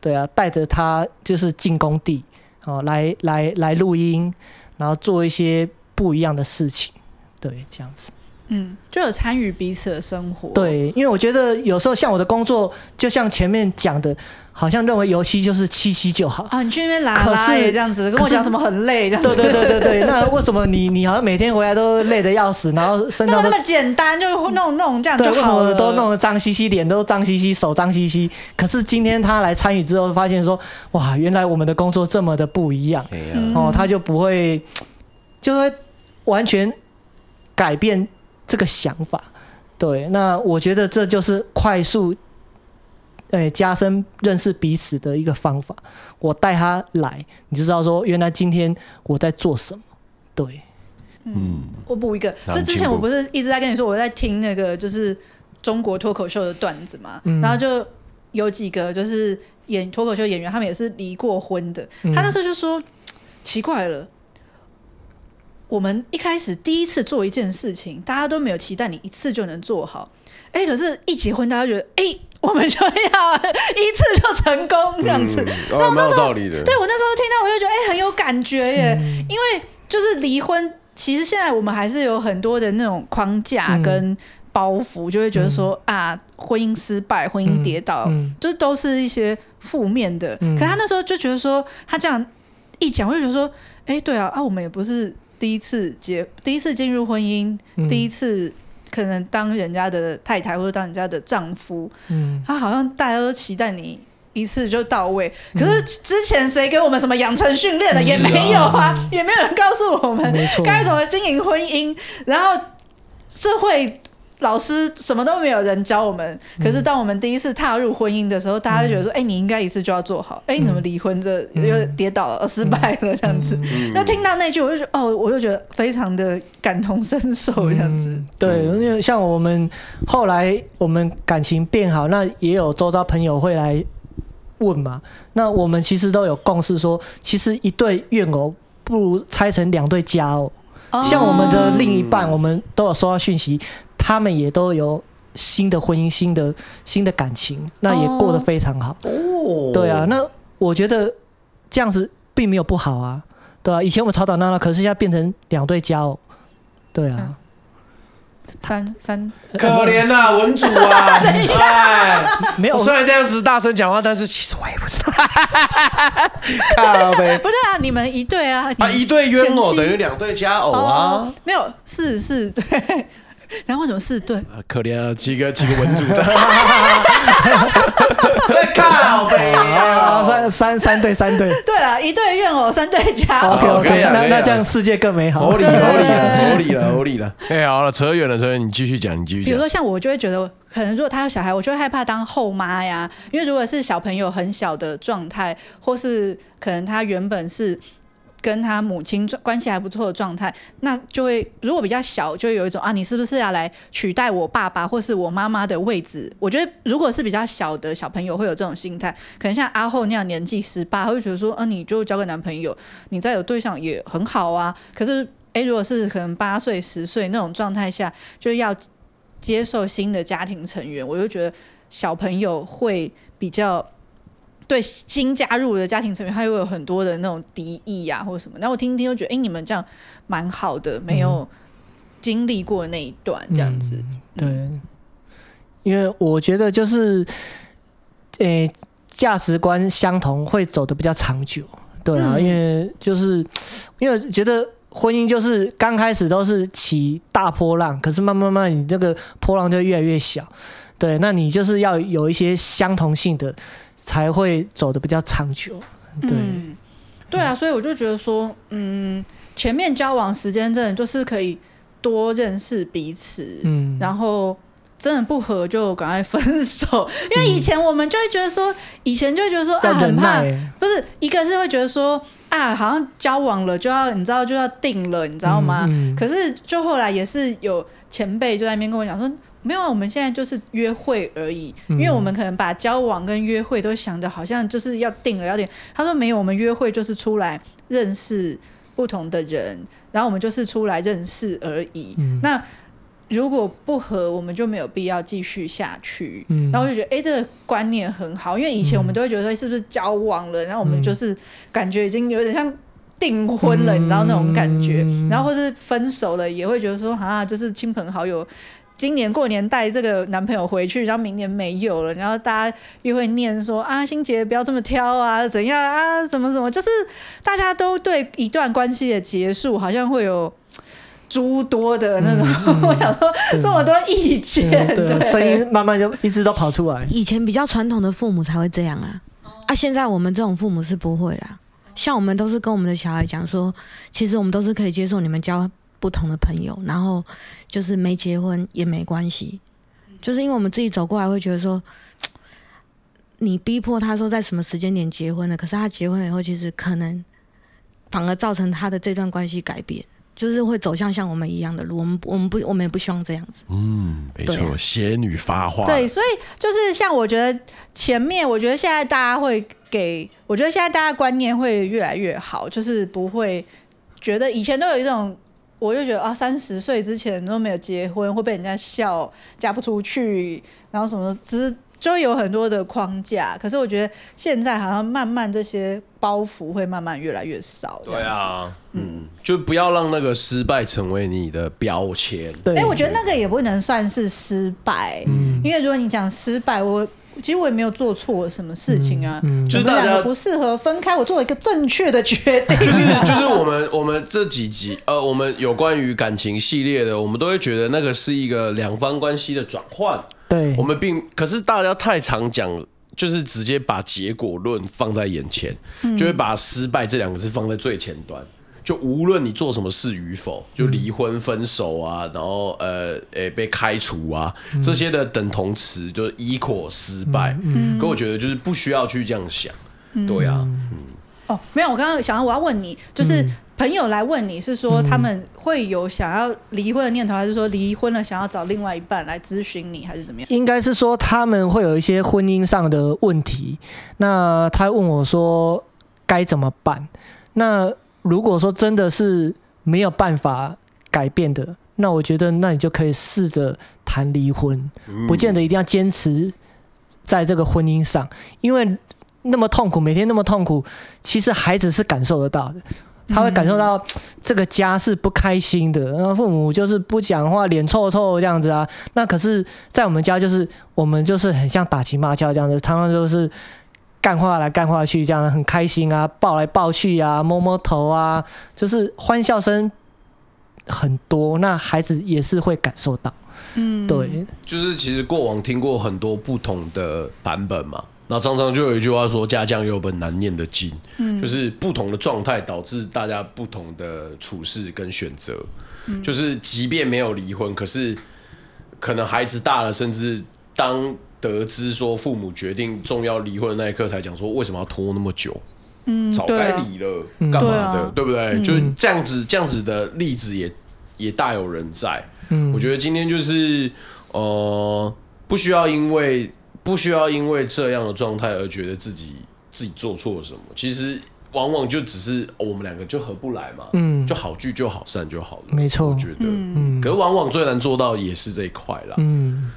对啊，带着他就是进工地，哦，来来来录音，然后做一些不一样的事情，对，这样子。嗯，就有参与彼此的生活。对，因为我觉得有时候像我的工作，就像前面讲的，好像认为油漆就是漆漆就好啊。你去那边拉可是也这样子，跟我讲什么很累这样子。对对对对对，那为什么你你好像每天回来都累得要死，然后身上都那么简单，就弄弄这样就好了。对，为什么都弄得脏兮兮，脸都脏兮兮，手脏兮兮？可是今天他来参与之后，发现说，哇，原来我们的工作这么的不一样。嗯、哦，他就不会，就会完全改变。这个想法，对，那我觉得这就是快速，诶，加深认识彼此的一个方法。我带他来，你就知道说，原来今天我在做什么。对，嗯，我补一个，就之前我不是一直在跟你说，我在听那个就是中国脱口秀的段子嘛，嗯、然后就有几个就是演脱口秀演员，他们也是离过婚的，嗯、他那时候就说，奇怪了。我们一开始第一次做一件事情，大家都没有期待你一次就能做好，哎，可是一结婚，大家觉得，哎，我们就要 (laughs) 一次就成功这样子。那、嗯、我那时候，对我那时候听到，我就觉得，哎，很有感觉耶。嗯、因为就是离婚，其实现在我们还是有很多的那种框架跟包袱，嗯、就会觉得说啊，婚姻失败、婚姻跌倒，嗯、就都是一些负面的。嗯、可是他那时候就觉得说，他这样一讲，我就觉得说，哎，对啊，啊，我们也不是。第一次结，第一次进入婚姻，嗯、第一次可能当人家的太太或者当人家的丈夫，嗯，他好像大家都期待你一次就到位，可是之前谁给我们什么养成训练的？也没有啊，嗯、也没有人告诉我们该怎么经营婚姻，然后社会。老师什么都没有人教我们，可是当我们第一次踏入婚姻的时候，嗯、大家就觉得说：“哎、欸，你应该一次就要做好。哎、欸，你怎么离婚这又跌倒了，嗯、失败了这样子？”那、嗯、听到那句，我就觉得哦，我就觉得非常的感同身受这样子。嗯、对，因为像我们后来我们感情变好，那也有周遭朋友会来问嘛。那我们其实都有共识说，其实一对怨偶不如拆成两对家偶。哦、像我们的另一半，我们都有收到讯息。他们也都有新的婚姻、新的新的感情，那也过得非常好。哦，对啊，那我觉得这样子并没有不好啊，对啊，以前我们吵吵闹闹，可是现在变成两对家偶，对啊。嗯三三可怜呐、啊，文主啊！(laughs) 哎，没有，虽然这样子大声讲话，但是其实我也不知道。(laughs) 靠北，不是啊，你们一对啊，啊，一对冤偶等于两对佳偶啊，哦、没有是是对。然后为什么四对？可怜啊，几个几个文组的，(laughs) 在靠北啊，三三三对三对，对了，一对怨偶，三对家偶。OK OK，那那这样世界更美好。合理合理了，合理了，合理了。哎，好了，扯远了，扯远，你继续讲，你继续讲。比如说像我，就会觉得，可能如果他有小孩，我就会害怕当后妈呀，因为如果是小朋友很小的状态，或是可能他原本是。跟他母亲关系还不错的状态，那就会如果比较小，就有一种啊，你是不是要来取代我爸爸或是我妈妈的位置？我觉得如果是比较小的小朋友会有这种心态，可能像阿后那样年纪十八，会觉得说，啊，你就交个男朋友，你再有对象也很好啊。可是，诶，如果是可能八岁十岁那种状态下，就要接受新的家庭成员，我就觉得小朋友会比较。对新加入的家庭成员，他又有很多的那种敌意呀、啊，或者什么。那我听一听，就觉得，哎，你们这样蛮好的，没有经历过那一段这样子。嗯、对，因为我觉得就是，诶，价值观相同会走的比较长久。对啊，嗯、因为就是因为觉得婚姻就是刚开始都是起大波浪，可是慢慢慢，你这个波浪就越来越小。对，那你就是要有一些相同性的。才会走的比较长久，对，嗯、对。啊，所以我就觉得说，嗯，前面交往时间真的就是可以多认识彼此，嗯，然后真的不合就赶快分手，(laughs) 因为以前我们就会觉得说，以前就会觉得说啊，很怕，不是一个是会觉得说啊，好像交往了就要你知道就要定了，你知道吗？嗯嗯、可是就后来也是有前辈就在那边跟我讲说。没有，我们现在就是约会而已，因为我们可能把交往跟约会都想的好像就是要定了要定。他说没有，我们约会就是出来认识不同的人，然后我们就是出来认识而已。嗯、那如果不合，我们就没有必要继续下去。嗯、然后我就觉得，哎，这个观念很好，因为以前我们都会觉得说，是不是交往了，然后我们就是感觉已经有点像。订婚了，你知道那种感觉。嗯然后或是分手了，也会觉得说啊，就是亲朋好友。今年过年带这个男朋友回去，然后明年没有了，然后大家又会念说啊，心杰不要这么挑啊，怎样啊，怎么怎么，就是大家都对一段关系的结束好像会有诸多的那种，嗯、(laughs) 我想说这么多意见，声音慢慢就一直都跑出来。以前比较传统的父母才会这样啊，啊，现在我们这种父母是不会啦。像我们都是跟我们的小孩讲说，其实我们都是可以接受你们交不同的朋友，然后。就是没结婚也没关系，就是因为我们自己走过来会觉得说，(tsk) 你逼迫他说在什么时间点结婚了，可是他结婚了以后，其实可能反而造成他的这段关系改变，就是会走向像我们一样的路。我们我们不我们也不希望这样子。嗯，没错，仙、啊、女发话。对，所以就是像我觉得前面，我觉得现在大家会给，我觉得现在大家观念会越来越好，就是不会觉得以前都有一种。我就觉得啊，三十岁之前都没有结婚会被人家笑，嫁不出去，然后什么之，就有很多的框架。可是我觉得现在好像慢慢这些包袱会慢慢越来越少。对啊，嗯，就不要让那个失败成为你的标签。对，哎、欸，我觉得那个也不能算是失败，嗯，因为如果你讲失败，我。其实我也没有做错什么事情啊，嗯嗯、就是大家不适合分开，我做了一个正确的决定。就是就是我们我们这几集呃，我们有关于感情系列的，我们都会觉得那个是一个两方关系的转换。对，我们并可是大家太常讲，就是直接把结果论放在眼前，嗯、就会把失败这两个字放在最前端。就无论你做什么事与否，就离婚、分手啊，然后呃，诶、欸、被开除啊，嗯、这些的等同词就是 equal 失败。嗯，可我觉得就是不需要去这样想。嗯、对、啊，嗯。哦，没有，我刚刚想到我要问你，就是朋友来问你是说他们会有想要离婚的念头，还是说离婚了想要找另外一半来咨询你，还是怎么样？应该是说他们会有一些婚姻上的问题，那他问我说该怎么办？那如果说真的是没有办法改变的，那我觉得那你就可以试着谈离婚，不见得一定要坚持在这个婚姻上，因为那么痛苦，每天那么痛苦，其实孩子是感受得到的，他会感受到这个家是不开心的，然后父母就是不讲话，脸臭臭这样子啊。那可是，在我们家就是我们就是很像打情骂俏这样子，常常就是。干话来干话去，这样很开心啊，抱来抱去啊，摸摸头啊，就是欢笑声很多。那孩子也是会感受到，嗯，对，就是其实过往听过很多不同的版本嘛。那常常就有一句话说：“家家有本难念的经。”嗯，就是不同的状态导致大家不同的处事跟选择。嗯，就是即便没有离婚，可是可能孩子大了，甚至当。得知说父母决定重要离婚的那一刻，才讲说为什么要拖那么久？嗯，早该离了，干嘛的？对不对？嗯、就这样子，这样子的例子也也大有人在。嗯，我觉得今天就是呃，不需要因为不需要因为这样的状态而觉得自己自己做错了什么。其实往往就只是、哦、我们两个就合不来嘛。嗯，就好聚就好散就好了。没错，我觉得。嗯，可是往往最难做到也是这一块啦。嗯。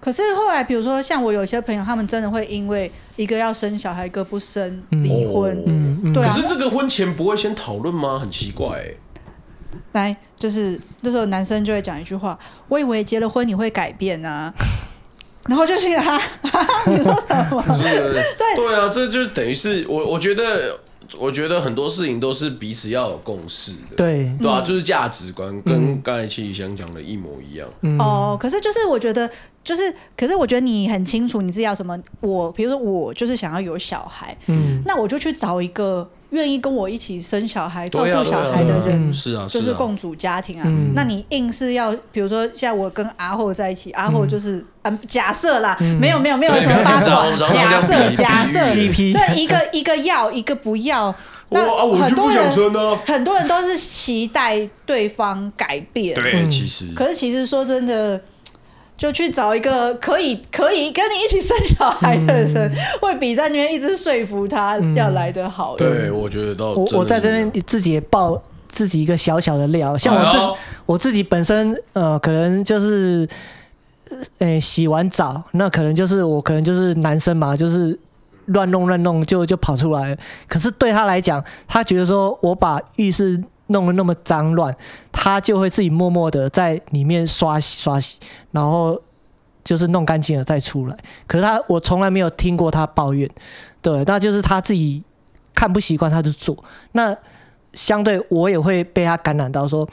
可是后来，比如说像我有些朋友，他们真的会因为一个要生小孩，一个不生离婚。嗯嗯。对啊。可是这个婚前不会先讨论吗？很奇怪、欸。来，就是这时候男生就会讲一句话：“我以为结了婚你会改变啊。(laughs) ”然后就是啊，你说什么？(laughs) 对对啊，这就等于是我，我觉得。我觉得很多事情都是彼此要有共识的，对对啊，就是价值观跟刚才七里香讲的一模一样。嗯、哦，可是就是我觉得，就是可是我觉得你很清楚你自己要什么。我比如说我就是想要有小孩，嗯，那我就去找一个。愿意跟我一起生小孩、照顾小孩的人，是啊，就是共组家庭啊。那你硬是要，比如说，现在我跟阿厚在一起，阿厚就是，嗯，假设啦，没有没有没有什么八卦，假设假设，这一个一个要，一个不要。(laughs) 那很多人很多人都是期待对方改变，对，其实，可是其实说真的。就去找一个可以可以跟你一起生小孩的人，嗯、会比在那边一直说服他要来的好。对，我觉得都我我在这边自己也爆自己一个小小的料，像我自、哎、我自己本身呃，可能就是呃洗完澡，那可能就是我可能就是男生嘛，就是乱弄乱弄就就跑出来了。可是对他来讲，他觉得说我把浴室弄得那么脏乱，他就会自己默默的在里面刷洗刷洗，然后就是弄干净了再出来。可是他我从来没有听过他抱怨，对，那就是他自己看不习惯他就做。那相对我也会被他感染到说，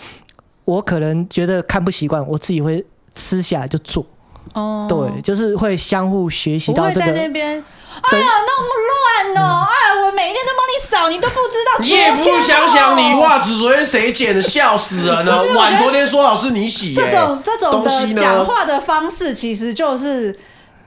我可能觉得看不习惯，我自己会吃下来就做。哦，对，就是会相互学习到这个。在那边，哎呀，那么乱哦！哎，我每一天都帮你扫，你都不知道。你也不想想，你袜子昨天谁捡的？笑死人了！碗昨天说好是你洗。这种这种的讲话的方式，其实就是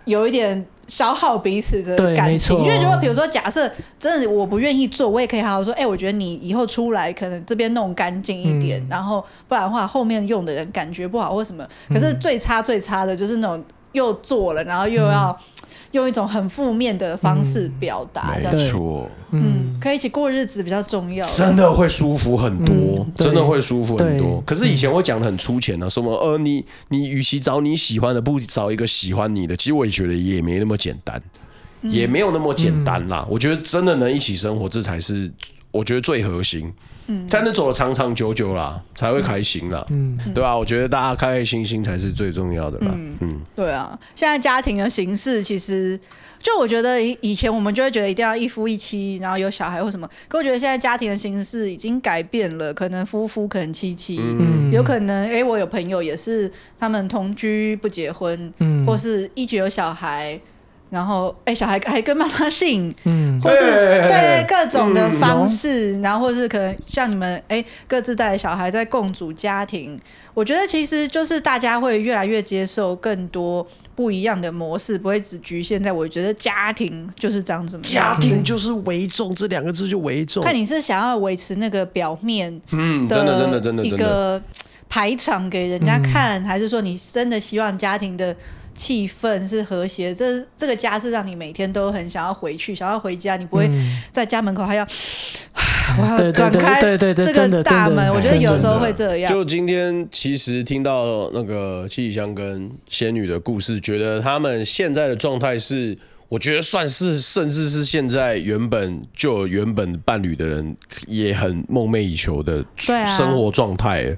有一点。消耗彼此的感情，因为如果比如说，假设真的我不愿意做，我也可以好好说，哎、欸，我觉得你以后出来可能这边弄干净一点，嗯、然后不然的话后面用的人感觉不好或什么。可是最差最差的就是那种又做了，然后又要。嗯用一种很负面的方式表达，没错，嗯，可以一起过日子比较重要，真的会舒服很多，真的会舒服很多。可是以前我讲的很粗浅啊，什么呃，你你与其找你喜欢的，不找一个喜欢你的，其实我也觉得也没那么简单，也没有那么简单啦。我觉得真的能一起生活，这才是我觉得最核心。嗯，才能走得长长久久啦，才会开心啦，嗯，对吧？我觉得大家开开心心才是最重要的啦。嗯，嗯对啊。现在家庭的形式其实，就我觉得以前我们就会觉得一定要一夫一妻，然后有小孩或什么。可我觉得现在家庭的形式已经改变了，可能夫夫，可能妻妻，嗯，有可能哎、欸，我有朋友也是他们同居不结婚，嗯，或是一直有小孩。然后，哎，小孩还跟妈妈姓，嗯，或是对各种的方式，嗯、然后或是可能像你们，哎，各自带小孩在共组家庭，我觉得其实就是大家会越来越接受更多不一样的模式，不会只局限在我觉得家庭就是这样子。家庭就是为重，这两个字就为重。看你是想要维持那个表面，嗯，真的真的真的一个排场给人家看，还是说你真的希望家庭的？气氛是和谐，这这个家是让你每天都很想要回去，想要回家，你不会在家门口还要，嗯、(sighs) 我要转开这个大门。我觉得有时候会这样。就今天其实听到那个七里香跟仙女的故事，觉得他们现在的状态是，我觉得算是，甚至是现在原本就有原本伴侣的人也很梦寐以求的生活状态，啊、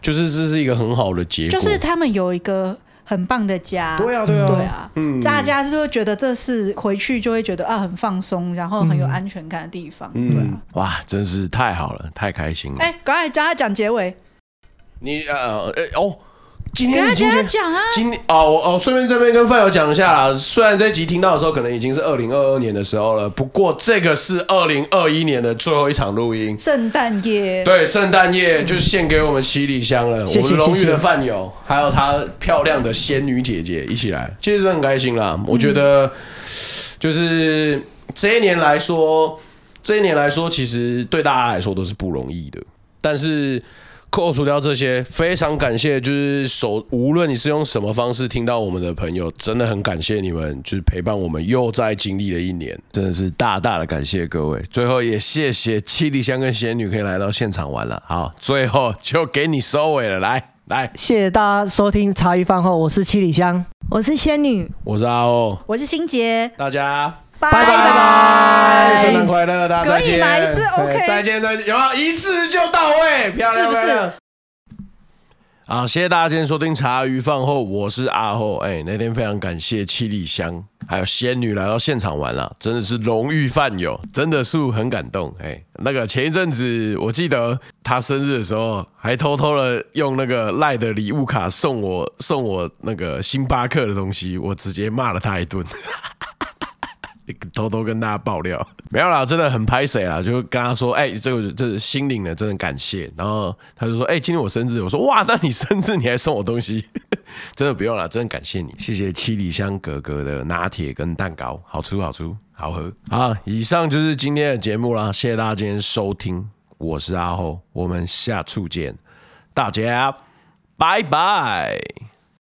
就是这是一个很好的结果，就是他们有一个。很棒的家，对啊，对啊，对啊，嗯，大家就会觉得这是回去就会觉得啊很放松，然后很有安全感的地方，嗯、对啊，哇，真是太好了，太开心了。哎、欸，赶快教他讲结尾，你呃，哎、欸、哦。今天今天讲啊，今哦我哦，顺便这边跟范友讲一下啦。虽然这集听到的时候可能已经是二零二二年的时候了，不过这个是二零二一年的最后一场录音，圣诞夜。对，圣诞夜就是献给我们七里香了，我们荣誉的范友，还有她漂亮的仙女姐姐一起来，其实很开心啦。我觉得就是这一年来说，这一年来说，其实对大家来说都是不容易的，但是。扣除掉这些，非常感谢，就是手无论你是用什么方式听到我们的朋友，真的很感谢你们，就是陪伴我们又在经历了一年，真的是大大的感谢各位。最后也谢谢七里香跟仙女可以来到现场玩了，好，最后就给你收尾了，来来，谢谢大家收听茶余饭后，我是七里香，我是仙女，我是阿欧，我是心洁，大家。拜拜拜，圣诞快乐，大家再见。可以买一次，OK。再见再见，有啊，一次就到位，漂亮是不是？好，谢谢大家今天收听茶余饭后，我是阿后。哎、欸，那天非常感谢七里香还有仙女来到现场玩了，真的是荣誉饭友，真的是很感动。哎、欸，那个前一阵子我记得他生日的时候，还偷偷的用那个赖的礼物卡送我送我那个星巴克的东西，我直接骂了他一顿。偷偷跟大家爆料，没有啦，真的很拍谢啦，就跟他说，哎、欸，这个这是心领的，真的感谢。然后他就说，哎、今天我生日，我说，哇，那你生日你还送我东西，(laughs) 真的不用了，真的感谢你，谢谢七里香哥哥的拿铁跟蛋糕，好吃好吃好喝。好，以上就是今天的节目啦，谢谢大家今天收听，我是阿后，我们下次见，大家拜拜。